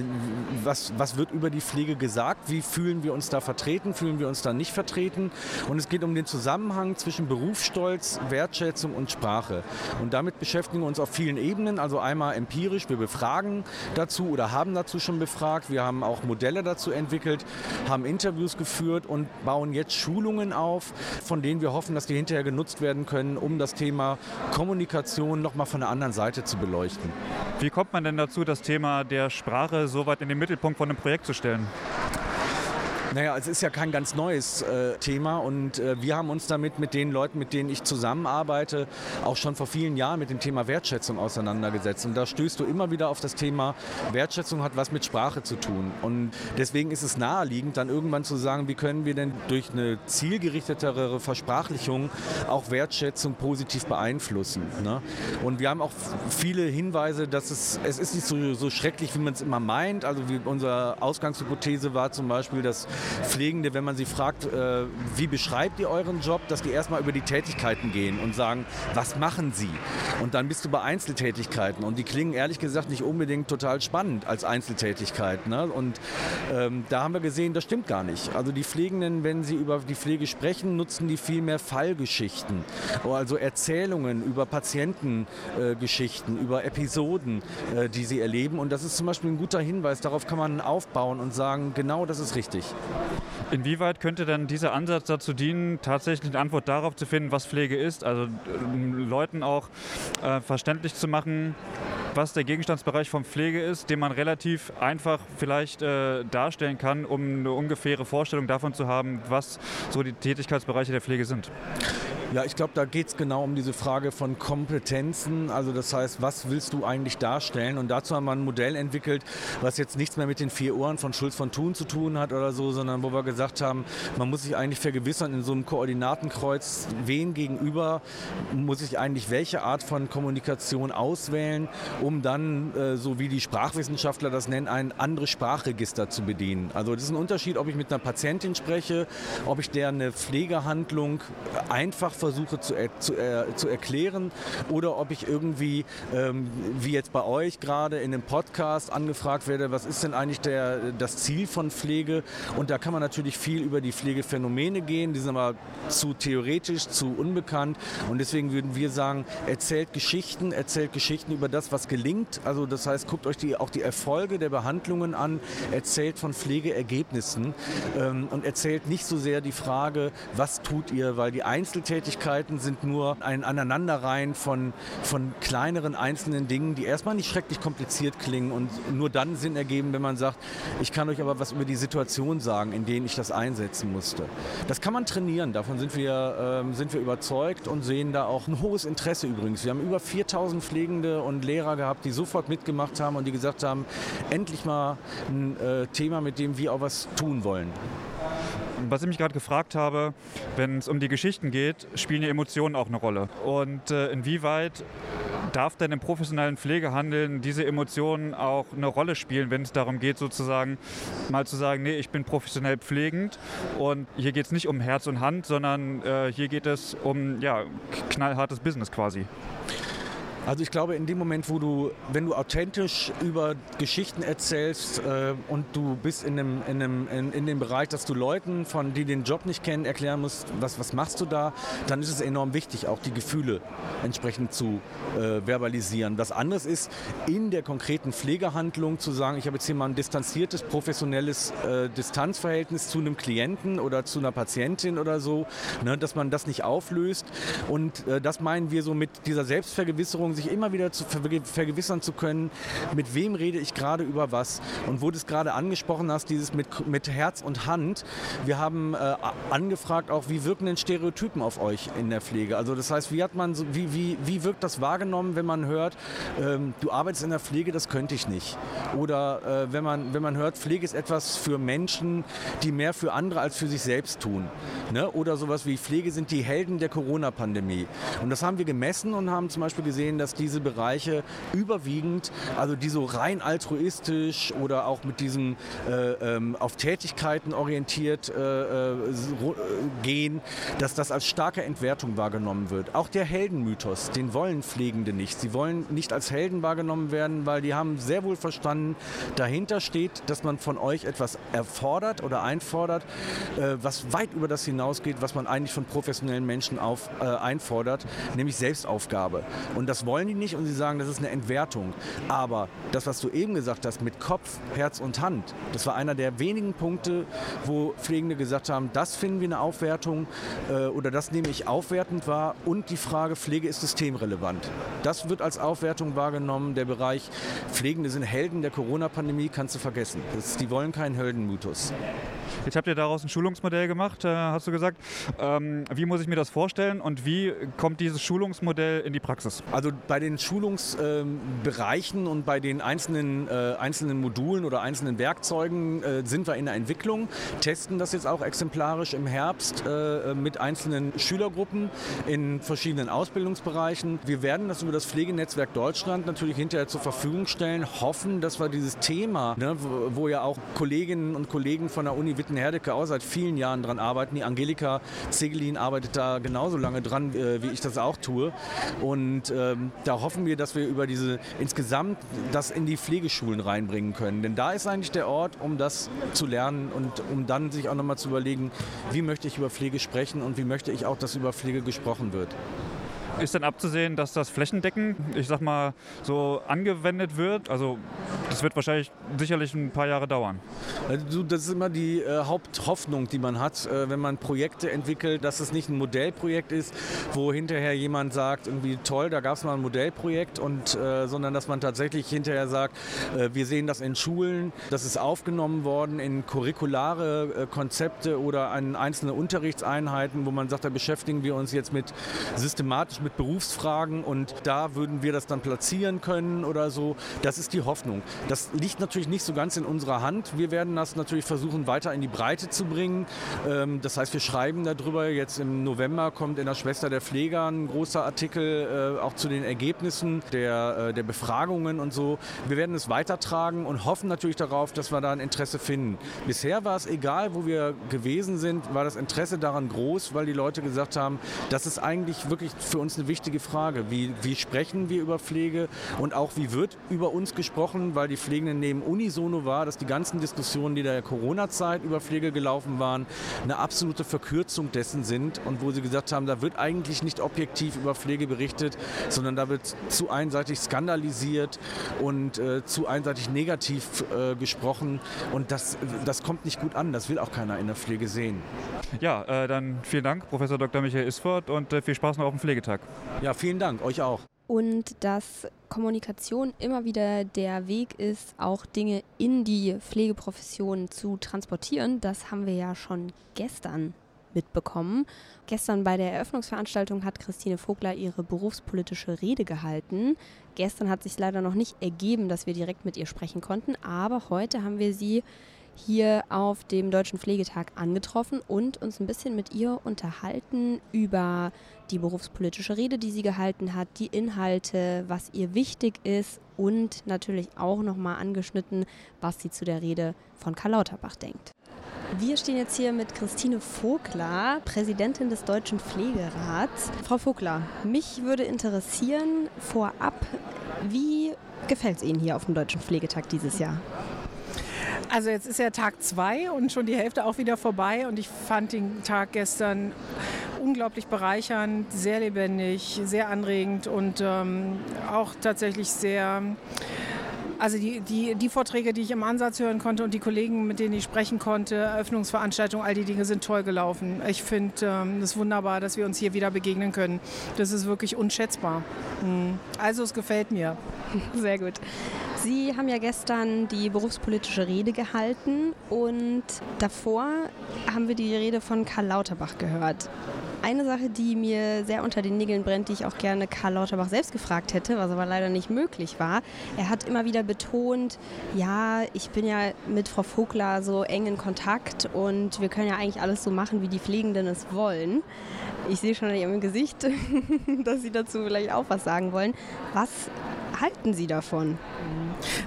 was, was wird über die Pflege gesagt? Wie fühlen wir uns da vertreten? Fühlen wir uns da nicht vertreten? Und es geht um den Zusammenhang zwischen Berufsstolz, Wertschätzung und Sprache. Und damit beschäftigen wir uns auf vielen Ebenen. Also einmal empirisch, wir befragen dazu oder haben dazu schon befragt. Wir haben auch Modelle dazu entwickelt, haben Interviews geführt und bauen jetzt Schulungen auf, von denen wir hoffen, dass die hinterher genutzt werden können, um das Thema Kommunikation nochmal von der anderen Seite zu beleuchten. Wie kommt man denn dazu, das Thema der Sprache so weit in den Mittelpunkt von einem Projekt zu stellen? Naja, es ist ja kein ganz neues äh, Thema und äh, wir haben uns damit mit den Leuten, mit denen ich zusammenarbeite, auch schon vor vielen Jahren mit dem Thema Wertschätzung auseinandergesetzt. Und da stößt du immer wieder auf das Thema, Wertschätzung hat was mit Sprache zu tun. Und deswegen ist es naheliegend, dann irgendwann zu sagen, wie können wir denn durch eine zielgerichtetere Versprachlichung auch Wertschätzung positiv beeinflussen. Ne? Und wir haben auch viele Hinweise, dass es, es ist nicht so, so schrecklich, wie man es immer meint. Also wie unsere Ausgangshypothese war zum Beispiel, dass Pflegende, wenn man sie fragt, äh, wie beschreibt ihr euren Job, dass die erstmal über die Tätigkeiten gehen und sagen, was machen sie? Und dann bist du bei Einzeltätigkeiten und die klingen ehrlich gesagt nicht unbedingt total spannend als Einzeltätigkeit. Ne? Und ähm, da haben wir gesehen, das stimmt gar nicht. Also die Pflegenden, wenn sie über die Pflege sprechen, nutzen die viel mehr Fallgeschichten, also Erzählungen über Patientengeschichten, äh, über Episoden, äh, die sie erleben. Und das ist zum Beispiel ein guter Hinweis, darauf kann man aufbauen und sagen, genau das ist richtig. Inwieweit könnte dann dieser Ansatz dazu dienen, tatsächlich eine Antwort darauf zu finden, was Pflege ist? Also äh, Leuten auch äh, verständlich zu machen, was der Gegenstandsbereich von Pflege ist, den man relativ einfach vielleicht äh, darstellen kann, um eine ungefähre Vorstellung davon zu haben, was so die Tätigkeitsbereiche der Pflege sind. Ja, ich glaube, da geht es genau um diese Frage von Kompetenzen. Also das heißt, was willst du eigentlich darstellen? Und dazu haben wir ein Modell entwickelt, was jetzt nichts mehr mit den vier Ohren von Schulz von Thun zu tun hat oder so, sondern wo wir gesagt haben, man muss sich eigentlich vergewissern in so einem Koordinatenkreuz, wen gegenüber muss ich eigentlich welche Art von Kommunikation auswählen, um dann, äh, so wie die Sprachwissenschaftler das nennen, ein anderes Sprachregister zu bedienen. Also das ist ein Unterschied, ob ich mit einer Patientin spreche, ob ich der eine Pflegehandlung einfach versuche zu, er, zu, er, zu erklären oder ob ich irgendwie, ähm, wie jetzt bei euch gerade in dem Podcast angefragt werde, was ist denn eigentlich der, das Ziel von Pflege? Und da kann man natürlich viel über die Pflegephänomene gehen, die sind aber zu theoretisch, zu unbekannt. Und deswegen würden wir sagen, erzählt Geschichten, erzählt Geschichten über das, was gelingt. Also das heißt, guckt euch die, auch die Erfolge der Behandlungen an, erzählt von Pflegeergebnissen ähm, und erzählt nicht so sehr die Frage, was tut ihr, weil die Einzeltätigkeiten sind nur ein Aneinanderreihen von, von kleineren einzelnen Dingen, die erstmal nicht schrecklich kompliziert klingen und nur dann Sinn ergeben, wenn man sagt, ich kann euch aber was über die Situation sagen, in denen ich das einsetzen musste. Das kann man trainieren, davon sind wir, ähm, sind wir überzeugt und sehen da auch ein hohes Interesse übrigens. Wir haben über 4000 Pflegende und Lehrer gehabt, die sofort mitgemacht haben und die gesagt haben, endlich mal ein äh, Thema, mit dem wir auch was tun wollen. Was ich mich gerade gefragt habe, wenn es um die Geschichten geht, spielen die Emotionen auch eine Rolle. Und äh, inwieweit darf denn im professionellen Pflegehandeln diese Emotionen auch eine Rolle spielen, wenn es darum geht, sozusagen mal zu sagen, nee, ich bin professionell pflegend und hier geht es nicht um Herz und Hand, sondern äh, hier geht es um ja, knallhartes Business quasi. Also ich glaube, in dem Moment, wo du, wenn du authentisch über Geschichten erzählst äh, und du bist in dem, in, dem, in, in, dem Bereich, dass du Leuten, von die den Job nicht kennen, erklären musst, was, was machst du da, dann ist es enorm wichtig, auch die Gefühle entsprechend zu äh, verbalisieren. Was anderes ist, in der konkreten Pflegehandlung zu sagen, ich habe jetzt hier mal ein distanziertes, professionelles äh, Distanzverhältnis zu einem Klienten oder zu einer Patientin oder so, ne, dass man das nicht auflöst. Und äh, das meinen wir so mit dieser Selbstvergewisserung, sich immer wieder zu vergewissern zu können, mit wem rede ich gerade über was. Und wo du es gerade angesprochen hast, dieses mit, mit Herz und Hand, wir haben äh, angefragt auch, wie wirken denn Stereotypen auf euch in der Pflege? Also das heißt, wie hat man wie, wie, wie wirkt das wahrgenommen, wenn man hört, ähm, du arbeitest in der Pflege, das könnte ich nicht. Oder äh, wenn, man, wenn man hört, Pflege ist etwas für Menschen, die mehr für andere als für sich selbst tun. Ne? Oder sowas wie Pflege sind die Helden der Corona-Pandemie. Und das haben wir gemessen und haben zum Beispiel gesehen, dass dass diese Bereiche überwiegend, also die so rein altruistisch oder auch mit diesem äh, ähm, auf Tätigkeiten orientiert äh, äh, gehen, dass das als starke Entwertung wahrgenommen wird. Auch der Heldenmythos, den wollen Pflegende nicht. Sie wollen nicht als Helden wahrgenommen werden, weil die haben sehr wohl verstanden, dahinter steht, dass man von euch etwas erfordert oder einfordert, äh, was weit über das hinausgeht, was man eigentlich von professionellen Menschen auf, äh, einfordert, nämlich Selbstaufgabe. Und das wollen wollen die nicht und sie sagen, das ist eine Entwertung. Aber das, was du eben gesagt hast mit Kopf, Herz und Hand, das war einer der wenigen Punkte, wo Pflegende gesagt haben, das finden wir eine Aufwertung äh, oder das nehme ich aufwertend wahr. Und die Frage, Pflege ist systemrelevant. Das wird als Aufwertung wahrgenommen. Der Bereich Pflegende sind Helden der Corona-Pandemie, kannst du vergessen. Das, die wollen keinen Heldenmythos. Jetzt habt ihr daraus ein Schulungsmodell gemacht, äh, hast du gesagt. Ähm, wie muss ich mir das vorstellen und wie kommt dieses Schulungsmodell in die Praxis? Also bei den Schulungsbereichen ähm, und bei den einzelnen, äh, einzelnen Modulen oder einzelnen Werkzeugen äh, sind wir in der Entwicklung, testen das jetzt auch exemplarisch im Herbst mit einzelnen Schülergruppen in verschiedenen Ausbildungsbereichen. Wir werden das über das Pflegenetzwerk Deutschland natürlich hinterher zur Verfügung stellen, hoffen, dass wir dieses Thema, ne, wo, wo ja auch Kolleginnen und Kollegen von der Uni Witten-Herdecke auch seit vielen Jahren dran arbeiten. Die Angelika Zegelin arbeitet da genauso lange dran, äh, wie ich das auch tue. Und ähm, da hoffen wir, dass wir über diese insgesamt das in die Pflegeschulen reinbringen können. Denn da ist eigentlich der Ort, um das zu lernen und um dann sich auch nochmal zu überlegen, wie möchte ich über Pflege sprechen und wie möchte ich auch, dass über Pflege gesprochen wird. Ist dann abzusehen, dass das flächendeckend, ich sag mal, so angewendet wird? Also das wird wahrscheinlich sicherlich ein paar Jahre dauern. Also, das ist immer die äh, Haupthoffnung, die man hat, äh, wenn man Projekte entwickelt, dass es nicht ein Modellprojekt ist, wo hinterher jemand sagt, irgendwie toll, da gab es mal ein Modellprojekt, und, äh, sondern dass man tatsächlich hinterher sagt, äh, wir sehen das in Schulen, das ist aufgenommen worden in curriculare äh, Konzepte oder an einzelne Unterrichtseinheiten, wo man sagt, da beschäftigen wir uns jetzt mit systematisch mit Berufsfragen und da würden wir das dann platzieren können oder so. Das ist die Hoffnung. Das liegt natürlich nicht so ganz in unserer Hand. Wir werden das natürlich versuchen, weiter in die Breite zu bringen. Ähm, das heißt, wir schreiben darüber. Jetzt im November kommt in der Schwester der Pfleger ein großer Artikel äh, auch zu den Ergebnissen der, äh, der Befragungen und so. Wir werden es weitertragen und hoffen natürlich darauf, dass wir da ein Interesse finden. Bisher war es egal, wo wir gewesen sind, war das Interesse daran groß, weil die Leute gesagt haben, das ist eigentlich wirklich für uns eine wichtige Frage. Wie, wie sprechen wir über Pflege und auch wie wird über uns gesprochen, weil die Pflegenden neben unisono war, dass die ganzen Diskussionen, die der Corona-Zeit über Pflege gelaufen waren, eine absolute Verkürzung dessen sind und wo sie gesagt haben, da wird eigentlich nicht objektiv über Pflege berichtet, sondern da wird zu einseitig skandalisiert und äh, zu einseitig negativ äh, gesprochen und das, das kommt nicht gut an, das will auch keiner in der Pflege sehen. Ja, äh, dann vielen Dank, Professor Dr. Michael Isford und äh, viel Spaß noch auf dem Pflegetag. Ja, vielen Dank, euch auch. Und dass Kommunikation immer wieder der Weg ist, auch Dinge in die Pflegeprofession zu transportieren, das haben wir ja schon gestern mitbekommen. Gestern bei der Eröffnungsveranstaltung hat Christine Vogler ihre berufspolitische Rede gehalten. Gestern hat sich leider noch nicht ergeben, dass wir direkt mit ihr sprechen konnten, aber heute haben wir sie hier auf dem Deutschen Pflegetag angetroffen und uns ein bisschen mit ihr unterhalten über die berufspolitische Rede, die sie gehalten hat, die Inhalte, was ihr wichtig ist und natürlich auch nochmal angeschnitten, was sie zu der Rede von Karl Lauterbach denkt. Wir stehen jetzt hier mit Christine Vogler, Präsidentin des Deutschen Pflegerats. Frau Vogler, mich würde interessieren vorab, wie gefällt es Ihnen hier auf dem Deutschen Pflegetag dieses Jahr? Also jetzt ist ja Tag zwei und schon die Hälfte auch wieder vorbei und ich fand den Tag gestern unglaublich bereichernd, sehr lebendig, sehr anregend und ähm, auch tatsächlich sehr also die, die, die Vorträge, die ich im Ansatz hören konnte und die Kollegen, mit denen ich sprechen konnte, Eröffnungsveranstaltungen, all die Dinge sind toll gelaufen. Ich finde es ähm, wunderbar, dass wir uns hier wieder begegnen können. Das ist wirklich unschätzbar. Mhm. Also es gefällt mir. Sehr gut. Sie haben ja gestern die berufspolitische Rede gehalten und davor haben wir die Rede von Karl Lauterbach gehört. Eine Sache, die mir sehr unter den Nägeln brennt, die ich auch gerne Karl Lauterbach selbst gefragt hätte, was aber leider nicht möglich war. Er hat immer wieder betont, ja, ich bin ja mit Frau Vogler so eng in Kontakt und wir können ja eigentlich alles so machen, wie die Pflegenden es wollen. Ich sehe schon an Ihrem Gesicht, <laughs> dass Sie dazu vielleicht auch was sagen wollen. Was halten Sie davon?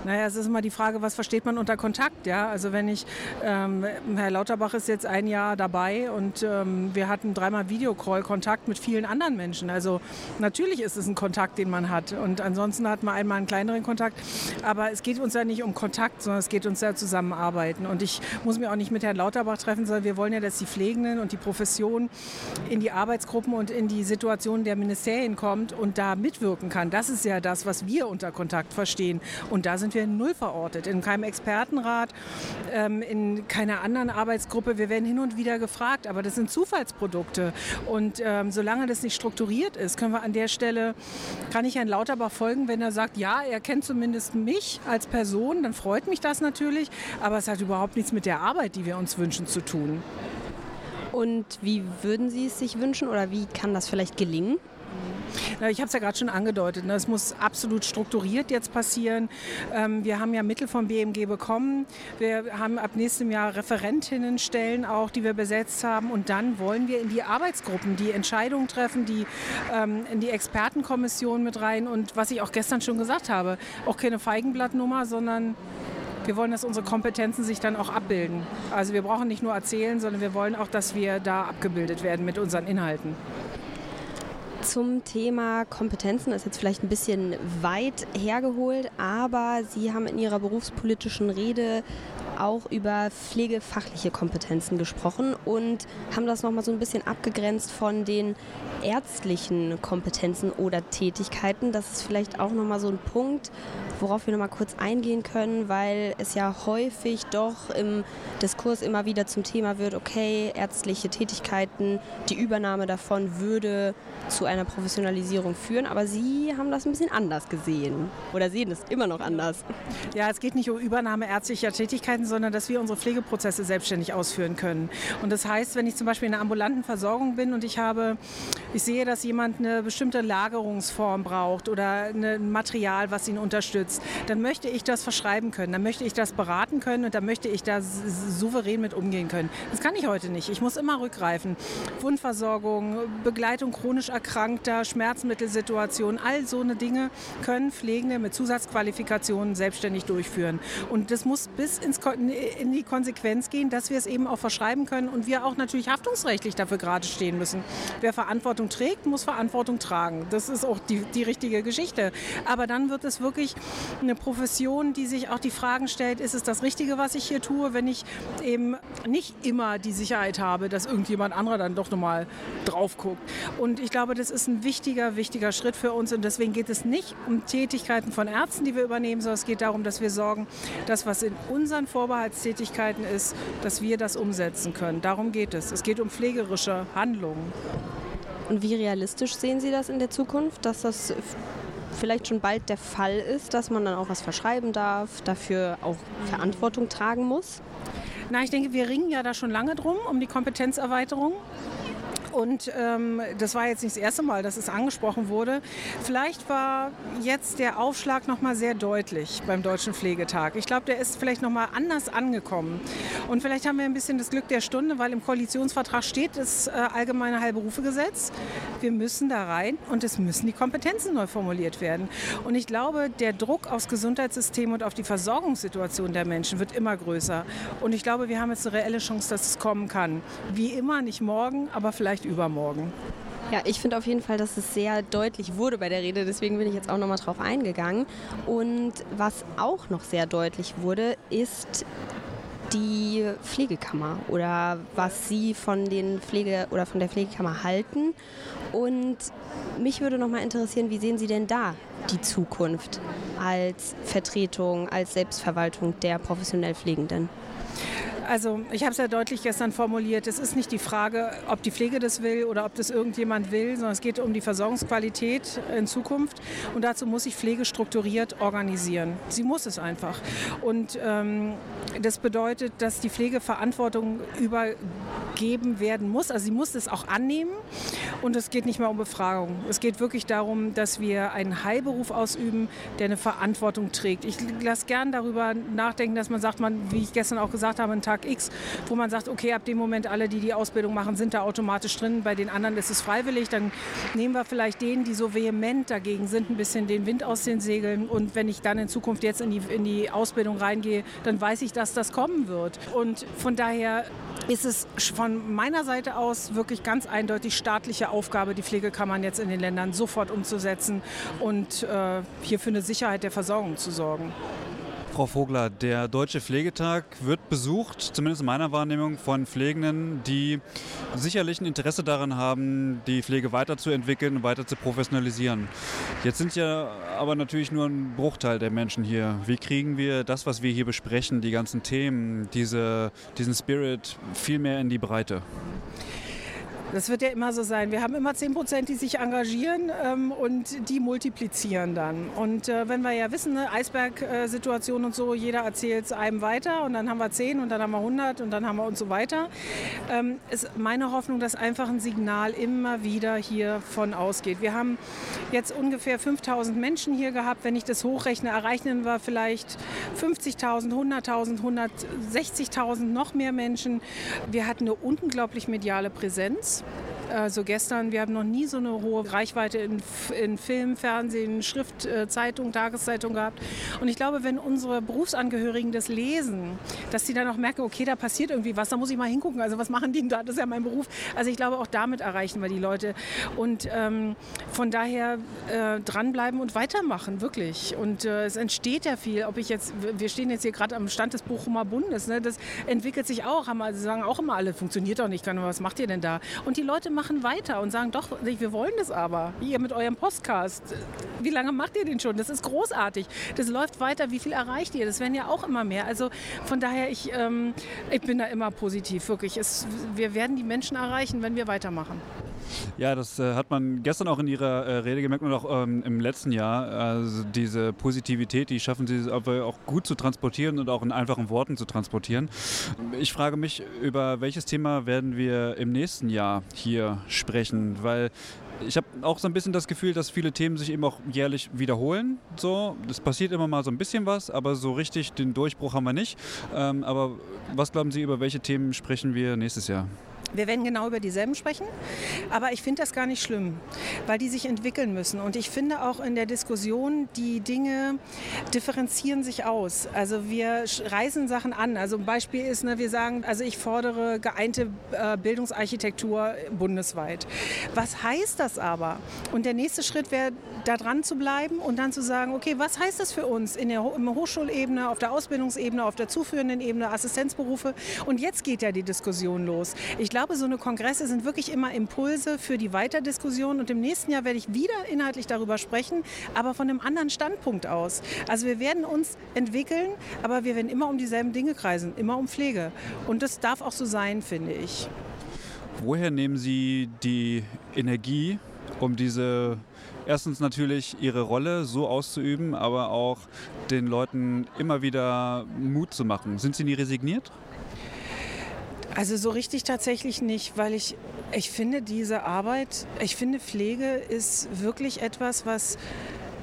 Naja, es ist immer die Frage, was versteht man unter Kontakt? Ja? Also wenn ich, ähm, Herr Lauterbach ist jetzt ein Jahr dabei und ähm, wir hatten dreimal Videocall-Kontakt mit vielen anderen Menschen. Also natürlich ist es ein Kontakt, den man hat. Und ansonsten hat man einmal einen kleineren Kontakt. Aber es geht uns ja nicht um Kontakt, sondern es geht uns ja zusammenarbeiten. Und ich muss mich auch nicht mit Herrn Lauterbach treffen, sondern wir wollen ja, dass die Pflegenden und die Profession in die Arbeitsgruppen und in die Situation der Ministerien kommt und da mitwirken kann. Das ist ja das, was wir unter Kontakt verstehen. Und da sind wir null verortet. In keinem Expertenrat, ähm, in keiner anderen Arbeitsgruppe. Wir werden hin und wieder gefragt, aber das sind Zufallsprodukte. Und ähm, solange das nicht strukturiert ist, können wir an der Stelle, kann ich Herrn Lauterbach folgen, wenn er sagt, ja, er kennt zumindest mich als Person, dann freut mich das natürlich. Aber es hat überhaupt nichts mit der Arbeit, die wir uns wünschen, zu tun. Und wie würden Sie es sich wünschen oder wie kann das vielleicht gelingen? Ich habe es ja gerade schon angedeutet. Ne? Es muss absolut strukturiert jetzt passieren. Ähm, wir haben ja Mittel vom BMG bekommen. Wir haben ab nächstem Jahr Referentinnenstellen auch, die wir besetzt haben. Und dann wollen wir in die Arbeitsgruppen, die Entscheidungen treffen, die ähm, in die Expertenkommission mit rein. Und was ich auch gestern schon gesagt habe, auch keine Feigenblattnummer, sondern wir wollen, dass unsere Kompetenzen sich dann auch abbilden. Also wir brauchen nicht nur erzählen, sondern wir wollen auch, dass wir da abgebildet werden mit unseren Inhalten zum Thema Kompetenzen ist jetzt vielleicht ein bisschen weit hergeholt, aber Sie haben in Ihrer berufspolitischen Rede auch über pflegefachliche Kompetenzen gesprochen und haben das nochmal so ein bisschen abgegrenzt von den ärztlichen Kompetenzen oder Tätigkeiten. Das ist vielleicht auch nochmal so ein Punkt, worauf wir nochmal kurz eingehen können, weil es ja häufig doch im Diskurs immer wieder zum Thema wird, okay, ärztliche Tätigkeiten, die Übernahme davon würde zu einer Professionalisierung führen. Aber Sie haben das ein bisschen anders gesehen oder sehen es immer noch anders. Ja, es geht nicht um Übernahme ärztlicher Tätigkeiten, sondern dass wir unsere Pflegeprozesse selbstständig ausführen können. Und das heißt, wenn ich zum Beispiel in einer ambulanten Versorgung bin und ich habe, ich sehe, dass jemand eine bestimmte Lagerungsform braucht oder ein Material, was ihn unterstützt, dann möchte ich das verschreiben können, dann möchte ich das beraten können und dann möchte ich da souverän mit umgehen können. Das kann ich heute nicht. Ich muss immer rückgreifen. Wundversorgung, Begleitung chronisch Erkrankter, Schmerzmittelsituationen, all so eine Dinge können Pflegende mit Zusatzqualifikationen selbstständig durchführen. Und das muss bis ins, in die Konsequenz gehen, dass wir es eben auch verschreiben können und wir auch natürlich haftungsrechtlich dafür gerade stehen müssen. Wer Verantwortung trägt, muss Verantwortung tragen. Das ist auch die, die richtige Geschichte. Aber dann wird es wirklich eine Profession, die sich auch die Fragen stellt, ist es das Richtige, was ich hier tue, wenn ich eben nicht immer die Sicherheit habe, dass irgendjemand anderer dann doch nochmal drauf guckt. Und ich glaube, das ist ein wichtiger, wichtiger Schritt für uns und deswegen geht es nicht um Tätigkeiten von Ärzten, die wir übernehmen, sondern es geht darum, dass wir sorgen, dass was in unseren Vorbehaltstätigkeiten ist, dass wir das umsetzen können. Darum geht es. Es geht um pflegerische Handlungen. Und wie realistisch sehen Sie das in der Zukunft, dass das vielleicht schon bald der Fall ist, dass man dann auch was verschreiben darf, dafür auch Verantwortung tragen muss? Na, ich denke, wir ringen ja da schon lange drum, um die Kompetenzerweiterung. Und ähm, das war jetzt nicht das erste Mal, dass es angesprochen wurde. Vielleicht war jetzt der Aufschlag noch mal sehr deutlich beim Deutschen Pflegetag. Ich glaube, der ist vielleicht noch mal anders angekommen. Und vielleicht haben wir ein bisschen das Glück der Stunde, weil im Koalitionsvertrag steht das äh, allgemeine Heilberufegesetz. Wir müssen da rein und es müssen die Kompetenzen neu formuliert werden. Und ich glaube, der Druck aufs Gesundheitssystem und auf die Versorgungssituation der Menschen wird immer größer. Und ich glaube, wir haben jetzt eine reelle Chance, dass es kommen kann. Wie immer, nicht morgen, aber vielleicht vielleicht übermorgen. Ja, ich finde auf jeden Fall, dass es sehr deutlich wurde bei der Rede. Deswegen bin ich jetzt auch nochmal drauf eingegangen. Und was auch noch sehr deutlich wurde, ist die Pflegekammer oder was Sie von den Pflege oder von der Pflegekammer halten. Und mich würde noch mal interessieren, wie sehen Sie denn da die Zukunft als Vertretung, als Selbstverwaltung der professionell Pflegenden? Also ich habe es ja deutlich gestern formuliert, es ist nicht die Frage, ob die Pflege das will oder ob das irgendjemand will, sondern es geht um die Versorgungsqualität in Zukunft und dazu muss sich Pflege strukturiert organisieren. Sie muss es einfach. Und ähm, das bedeutet, dass die Pflege Verantwortung übergeben werden muss. Also sie muss es auch annehmen und es geht nicht mehr um Befragung. Es geht wirklich darum, dass wir einen Heilberuf ausüben, der eine Verantwortung trägt. Ich lasse gern darüber nachdenken, dass man sagt, man, wie ich gestern auch gesagt habe, einen Tag Tag X, wo man sagt, okay, ab dem Moment alle, die die Ausbildung machen, sind da automatisch drin. Bei den anderen ist es freiwillig. Dann nehmen wir vielleicht denen, die so vehement dagegen sind, ein bisschen den Wind aus den Segeln. Und wenn ich dann in Zukunft jetzt in die, in die Ausbildung reingehe, dann weiß ich, dass das kommen wird. Und von daher ist es von meiner Seite aus wirklich ganz eindeutig staatliche Aufgabe, die Pflegekammern jetzt in den Ländern sofort umzusetzen und äh, hier für eine Sicherheit der Versorgung zu sorgen. Frau Vogler, der Deutsche Pflegetag wird besucht, zumindest in meiner Wahrnehmung, von Pflegenden, die sicherlich ein Interesse daran haben, die Pflege weiterzuentwickeln und weiter zu professionalisieren. Jetzt sind ja aber natürlich nur ein Bruchteil der Menschen hier. Wie kriegen wir das, was wir hier besprechen, die ganzen Themen, diese, diesen Spirit viel mehr in die Breite? Das wird ja immer so sein. Wir haben immer 10 Prozent, die sich engagieren ähm, und die multiplizieren dann. Und äh, wenn wir ja wissen, ne, Eisbergsituation und so, jeder erzählt es einem weiter und dann haben wir 10 und dann haben wir 100 und dann haben wir und so weiter, ähm, ist meine Hoffnung, dass einfach ein Signal immer wieder hiervon ausgeht. Wir haben jetzt ungefähr 5000 Menschen hier gehabt. Wenn ich das hochrechne, erreichen wir vielleicht 50.000, 100.000, 160.000, noch mehr Menschen. Wir hatten eine unglaublich mediale Präsenz. Also gestern, wir haben noch nie so eine hohe Reichweite in, in Film, Fernsehen, Schrift, äh, Zeitung, Tageszeitung gehabt. Und ich glaube, wenn unsere Berufsangehörigen das lesen, dass sie dann auch merken, okay, da passiert irgendwie was, da muss ich mal hingucken. Also was machen die denn da? Das ist ja mein Beruf. Also ich glaube, auch damit erreichen wir die Leute. Und ähm, von daher äh, dranbleiben und weitermachen, wirklich. Und äh, es entsteht ja viel. Ob ich jetzt, wir stehen jetzt hier gerade am Stand des Bochumer Bundes, ne? das entwickelt sich auch. Haben also sagen auch immer alle, funktioniert doch nicht. Was macht ihr denn da? Und die Leute machen weiter und sagen, doch, wir wollen das aber. Ihr mit eurem Podcast. Wie lange macht ihr den schon? Das ist großartig. Das läuft weiter. Wie viel erreicht ihr? Das werden ja auch immer mehr. Also von daher, ich, ähm, ich bin da immer positiv, wirklich. Es, wir werden die Menschen erreichen, wenn wir weitermachen. Ja, das äh, hat man gestern auch in Ihrer äh, Rede gemerkt und auch ähm, im letzten Jahr. Also diese Positivität, die schaffen Sie aber auch gut zu transportieren und auch in einfachen Worten zu transportieren. Ich frage mich, über welches Thema werden wir im nächsten Jahr hier sprechen? Weil ich habe auch so ein bisschen das Gefühl, dass viele Themen sich eben auch jährlich wiederholen. So, es passiert immer mal so ein bisschen was, aber so richtig den Durchbruch haben wir nicht. Ähm, aber was glauben Sie, über welche Themen sprechen wir nächstes Jahr? Wir werden genau über dieselben sprechen, aber ich finde das gar nicht schlimm, weil die sich entwickeln müssen. Und ich finde auch in der Diskussion, die Dinge differenzieren sich aus. Also wir reißen Sachen an. Also ein Beispiel ist, ne, wir sagen, also ich fordere geeinte äh, Bildungsarchitektur bundesweit. Was heißt das aber? Und der nächste Schritt wäre, da dran zu bleiben und dann zu sagen, okay, was heißt das für uns in der, in der Hochschulebene, auf der Ausbildungsebene, auf der zuführenden Ebene, Assistenzberufe? Und jetzt geht ja die Diskussion los. Ich glaube, so eine Kongresse sind wirklich immer Impulse für die Weiterdiskussion und im nächsten Jahr werde ich wieder inhaltlich darüber sprechen, aber von einem anderen Standpunkt aus. Also wir werden uns entwickeln, aber wir werden immer um dieselben Dinge kreisen, immer um Pflege. Und das darf auch so sein, finde ich. Woher nehmen Sie die Energie, um diese erstens natürlich ihre Rolle so auszuüben, aber auch den Leuten immer wieder Mut zu machen? Sind Sie nie resigniert? Also so richtig tatsächlich nicht, weil ich, ich finde diese Arbeit, ich finde Pflege ist wirklich etwas, was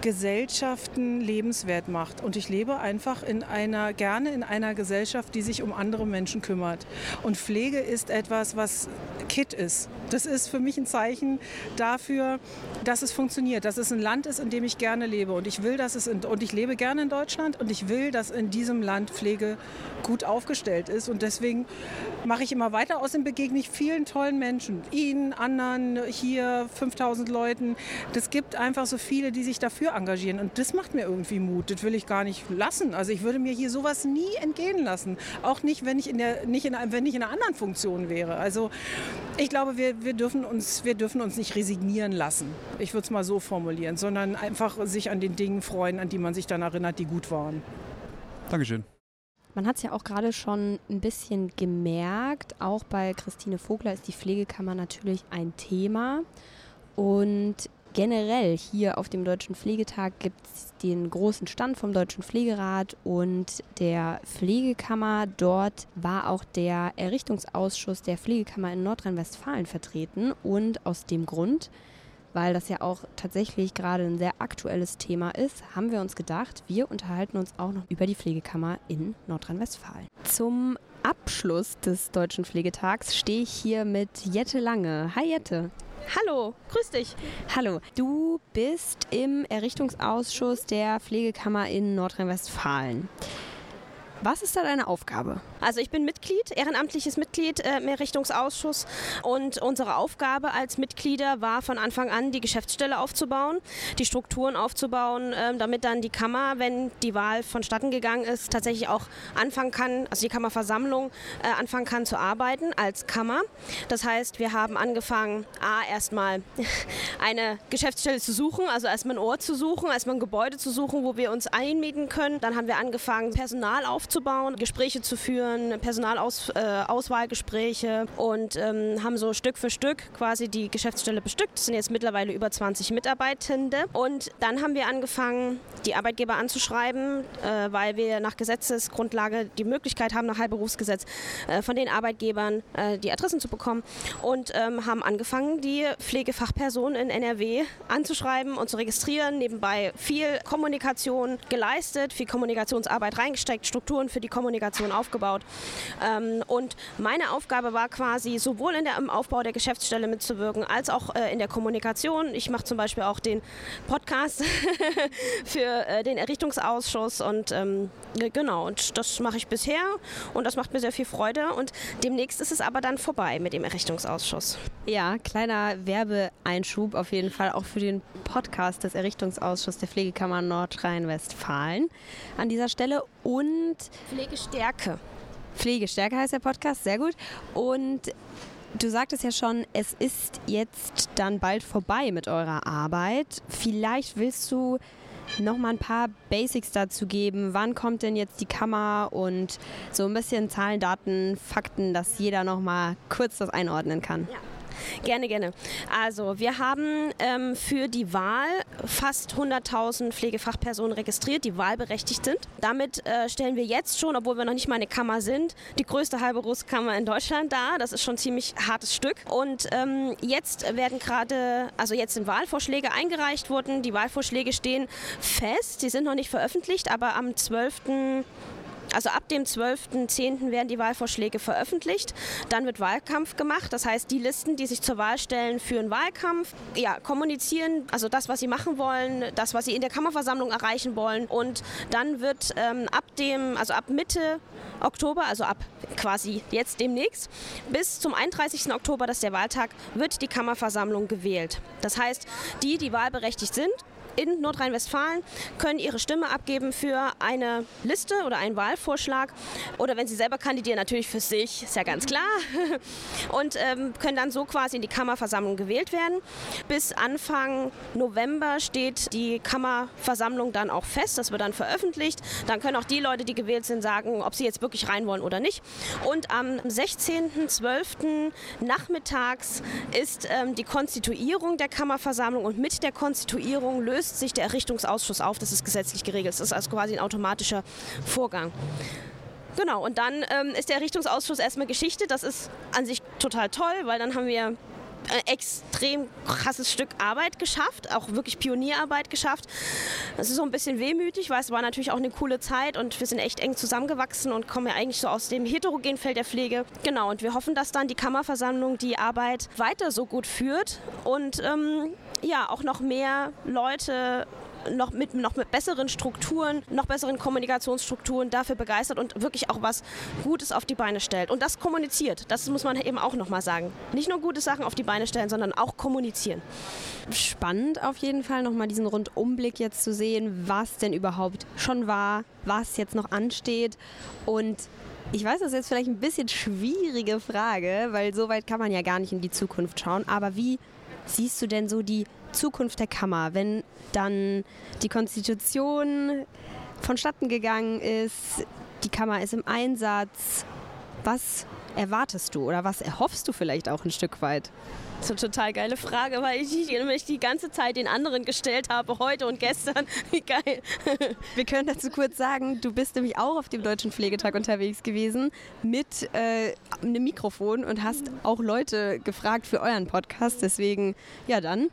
Gesellschaften lebenswert macht. Und ich lebe einfach in einer, gerne in einer Gesellschaft, die sich um andere Menschen kümmert. Und Pflege ist etwas, was Kit ist. Das ist für mich ein Zeichen dafür, dass es funktioniert, dass es ein Land ist, in dem ich gerne lebe. Und ich will, dass es in, und ich lebe gerne in Deutschland und ich will, dass in diesem Land Pflege gut aufgestellt ist. Und deswegen mache ich immer weiter. Außerdem begegne ich vielen tollen Menschen. Ihnen, anderen, hier 5000 Leuten. Das gibt einfach so viele, die sich dafür engagieren. Und das macht mir irgendwie Mut. Das will ich gar nicht lassen. Also ich würde mir hier sowas nie entgehen lassen. Auch nicht, wenn ich in der, nicht in, wenn ich in einer anderen Funktion wäre. Also ich glaube, wir, wir, dürfen uns, wir dürfen uns nicht resignieren lassen. Ich würde es mal so formulieren, sondern einfach sich an den Dingen freuen, an die man sich dann erinnert, die gut waren. Dankeschön. Man hat es ja auch gerade schon ein bisschen gemerkt, auch bei Christine Vogler ist die Pflegekammer natürlich ein Thema. Und generell hier auf dem Deutschen Pflegetag gibt es den großen Stand vom Deutschen Pflegerat und der Pflegekammer. Dort war auch der Errichtungsausschuss der Pflegekammer in Nordrhein-Westfalen vertreten. Und aus dem Grund, weil das ja auch tatsächlich gerade ein sehr aktuelles Thema ist, haben wir uns gedacht, wir unterhalten uns auch noch über die Pflegekammer in Nordrhein-Westfalen. Zum Abschluss des Deutschen Pflegetags stehe ich hier mit Jette Lange. Hi Jette. Hallo, grüß dich. Hallo, du bist im Errichtungsausschuss der Pflegekammer in Nordrhein-Westfalen. Was ist da deine Aufgabe? Also ich bin Mitglied, ehrenamtliches Mitglied äh, im Errichtungsausschuss und unsere Aufgabe als Mitglieder war von Anfang an die Geschäftsstelle aufzubauen, die Strukturen aufzubauen, äh, damit dann die Kammer, wenn die Wahl vonstatten gegangen ist, tatsächlich auch anfangen kann, also die Kammerversammlung äh, anfangen kann zu arbeiten als Kammer. Das heißt, wir haben angefangen, a erstmal <laughs> eine Geschäftsstelle zu suchen, also erstmal ein Ort zu suchen, erstmal ein Gebäude zu suchen, wo wir uns einmieten können. Dann haben wir angefangen, Personal aufzubauen aufzubauen, Gespräche zu führen, Personalauswahlgespräche äh, und ähm, haben so Stück für Stück quasi die Geschäftsstelle bestückt. Es sind jetzt mittlerweile über 20 Mitarbeitende. Und dann haben wir angefangen, die Arbeitgeber anzuschreiben, äh, weil wir nach Gesetzesgrundlage die Möglichkeit haben, nach Heilberufsgesetz, äh, von den Arbeitgebern äh, die Adressen zu bekommen und ähm, haben angefangen, die Pflegefachpersonen in NRW anzuschreiben und zu registrieren. Nebenbei viel Kommunikation geleistet, viel Kommunikationsarbeit reingesteckt, Struktur Strukturen für die Kommunikation aufgebaut. Ähm, und meine Aufgabe war quasi sowohl in der, im Aufbau der Geschäftsstelle mitzuwirken, als auch äh, in der Kommunikation. Ich mache zum Beispiel auch den Podcast <laughs> für äh, den Errichtungsausschuss und ähm, genau, und das mache ich bisher und das macht mir sehr viel Freude und demnächst ist es aber dann vorbei mit dem Errichtungsausschuss. Ja, kleiner Werbeeinschub auf jeden Fall auch für den Podcast des Errichtungsausschusses der Pflegekammer Nordrhein-Westfalen an dieser Stelle und Pflegestärke. Pflegestärke heißt der Podcast, sehr gut. Und du sagtest ja schon, es ist jetzt dann bald vorbei mit eurer Arbeit. Vielleicht willst du noch mal ein paar Basics dazu geben. Wann kommt denn jetzt die Kammer und so ein bisschen Zahlen, Daten, Fakten, dass jeder noch mal kurz das einordnen kann? Ja. Gerne, gerne. Also wir haben ähm, für die Wahl fast 100.000 Pflegefachpersonen registriert, die wahlberechtigt sind. Damit äh, stellen wir jetzt schon, obwohl wir noch nicht mal eine Kammer sind, die größte halbe Berufskammer in Deutschland dar. Das ist schon ein ziemlich hartes Stück. Und ähm, jetzt werden gerade, also jetzt sind Wahlvorschläge eingereicht worden. Die Wahlvorschläge stehen fest. Sie sind noch nicht veröffentlicht, aber am 12. Also ab dem 12.10. werden die Wahlvorschläge veröffentlicht. Dann wird Wahlkampf gemacht. Das heißt, die Listen, die sich zur Wahl stellen, führen Wahlkampf, ja, kommunizieren, also das, was sie machen wollen, das, was sie in der Kammerversammlung erreichen wollen. Und dann wird ähm, ab dem, also ab Mitte Oktober, also ab quasi jetzt demnächst, bis zum 31. Oktober, das ist der Wahltag, wird die Kammerversammlung gewählt. Das heißt, die, die wahlberechtigt sind, in Nordrhein-Westfalen können ihre Stimme abgeben für eine Liste oder einen Wahlvorschlag oder wenn sie selber kandidieren, natürlich für sich, ist ja ganz klar. <laughs> Und ähm, können dann so quasi in die Kammerversammlung gewählt werden. Bis Anfang November steht die Kammerversammlung dann auch fest, das wird dann veröffentlicht. Dann können auch die Leute, die gewählt sind, sagen, ob sie jetzt wirklich rein wollen oder nicht. Und am 16.12. nachmittags ist ähm, die Konstituierung der Kammerversammlung und mit der Konstituierung löst löst sich der Errichtungsausschuss auf. Das ist gesetzlich geregelt. Das ist also quasi ein automatischer Vorgang. Genau, und dann ähm, ist der Errichtungsausschuss erstmal Geschichte. Das ist an sich total toll, weil dann haben wir ein extrem krasses Stück Arbeit geschafft, auch wirklich Pionierarbeit geschafft. Es ist so ein bisschen wehmütig, weil es war natürlich auch eine coole Zeit und wir sind echt eng zusammengewachsen und kommen ja eigentlich so aus dem heterogenen Feld der Pflege. Genau, und wir hoffen, dass dann die Kammerversammlung die Arbeit weiter so gut führt und ähm, ja, auch noch mehr Leute noch mit, noch mit besseren Strukturen, noch besseren Kommunikationsstrukturen dafür begeistert und wirklich auch was Gutes auf die Beine stellt. Und das kommuniziert. Das muss man eben auch nochmal sagen. Nicht nur gute Sachen auf die Beine stellen, sondern auch kommunizieren. Spannend auf jeden Fall nochmal diesen Rundumblick jetzt zu sehen, was denn überhaupt schon war, was jetzt noch ansteht und ich weiß, das ist jetzt vielleicht ein bisschen schwierige Frage, weil so weit kann man ja gar nicht in die Zukunft schauen. Aber wie siehst du denn so die Zukunft der Kammer, wenn dann die Konstitution vonstatten gegangen ist, die Kammer ist im Einsatz. Was erwartest du oder was erhoffst du vielleicht auch ein Stück weit? Das ist eine total geile Frage, weil ich mich die ganze Zeit den anderen gestellt habe, heute und gestern. <laughs> Wie geil. Wir können dazu kurz sagen, du bist nämlich auch auf dem Deutschen Pflegetag unterwegs gewesen mit äh, einem Mikrofon und hast auch Leute gefragt für euren Podcast. Deswegen, ja dann,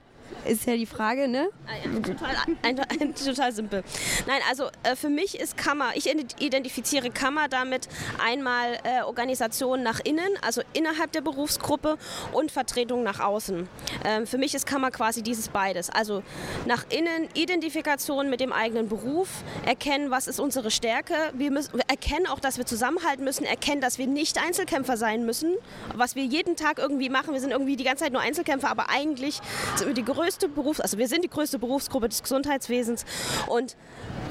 ist ja die Frage, ne? Ah, total, ein, ein, total simpel. Nein, also äh, für mich ist Kammer, ich identifiziere Kammer damit einmal äh, Organisation nach innen, also innerhalb der Berufsgruppe und Vertretung nach außen. Ähm, für mich ist Kammer quasi dieses beides. Also nach innen Identifikation mit dem eigenen Beruf, erkennen, was ist unsere Stärke. Wir müssen erkennen auch, dass wir zusammenhalten müssen, erkennen, dass wir nicht Einzelkämpfer sein müssen, was wir jeden Tag irgendwie machen. Wir sind irgendwie die ganze Zeit nur Einzelkämpfer, aber eigentlich sind wir die größten größte Berufs-, also wir sind die größte Berufsgruppe des Gesundheitswesens und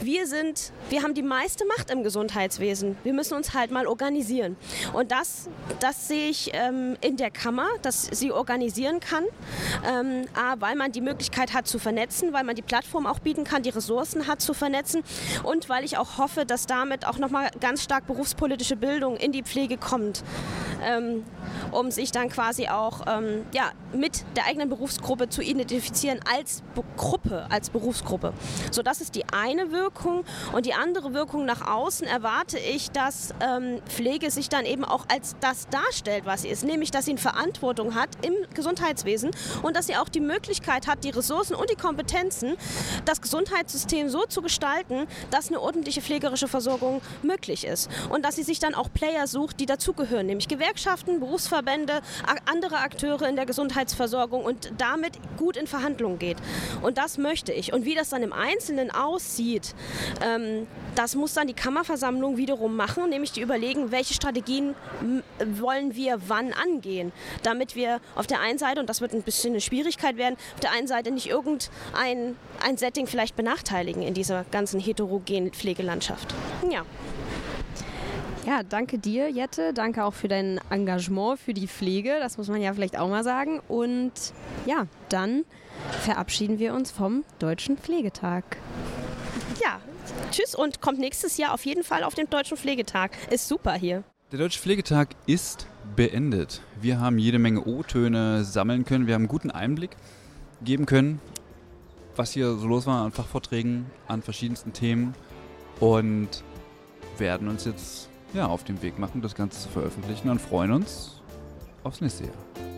wir sind, wir haben die meiste Macht im Gesundheitswesen. Wir müssen uns halt mal organisieren. Und das, das sehe ich ähm, in der Kammer, dass sie organisieren kann. Ähm, A, weil man die Möglichkeit hat zu vernetzen, weil man die Plattform auch bieten kann, die Ressourcen hat zu vernetzen und weil ich auch hoffe, dass damit auch nochmal ganz stark berufspolitische Bildung in die Pflege kommt. Ähm, um sich dann quasi auch ähm, ja, mit der eigenen Berufsgruppe zu identifizieren als Be Gruppe, als Berufsgruppe. So, das ist die eine Wirkung. Und die andere Wirkung nach außen erwarte ich, dass ähm, Pflege sich dann eben auch als das darstellt, was sie ist, nämlich dass sie eine Verantwortung hat im Gesundheitswesen und dass sie auch die Möglichkeit hat, die Ressourcen und die Kompetenzen, das Gesundheitssystem so zu gestalten, dass eine ordentliche pflegerische Versorgung möglich ist. Und dass sie sich dann auch Player sucht, die dazugehören, nämlich Gewerkschaften, Berufsverbände, andere Akteure in der Gesundheitsversorgung und damit gut in Verhandlungen geht. Und das möchte ich. Und wie das dann im Einzelnen aussieht, ähm, das muss dann die Kammerversammlung wiederum machen, nämlich die überlegen, welche Strategien wollen wir wann angehen, damit wir auf der einen Seite, und das wird ein bisschen eine Schwierigkeit werden, auf der einen Seite nicht irgendein ein Setting vielleicht benachteiligen in dieser ganzen heterogenen Pflegelandschaft. Ja. Ja, danke dir, Jette. Danke auch für dein Engagement für die Pflege. Das muss man ja vielleicht auch mal sagen. Und ja, dann verabschieden wir uns vom Deutschen Pflegetag. Ja, tschüss und kommt nächstes Jahr auf jeden Fall auf den Deutschen Pflegetag. Ist super hier. Der Deutsche Pflegetag ist beendet. Wir haben jede Menge O-Töne sammeln können. Wir haben einen guten Einblick geben können, was hier so los war an Fachvorträgen, an verschiedensten Themen und werden uns jetzt ja, auf den Weg machen, das Ganze zu veröffentlichen und freuen uns aufs nächste Jahr.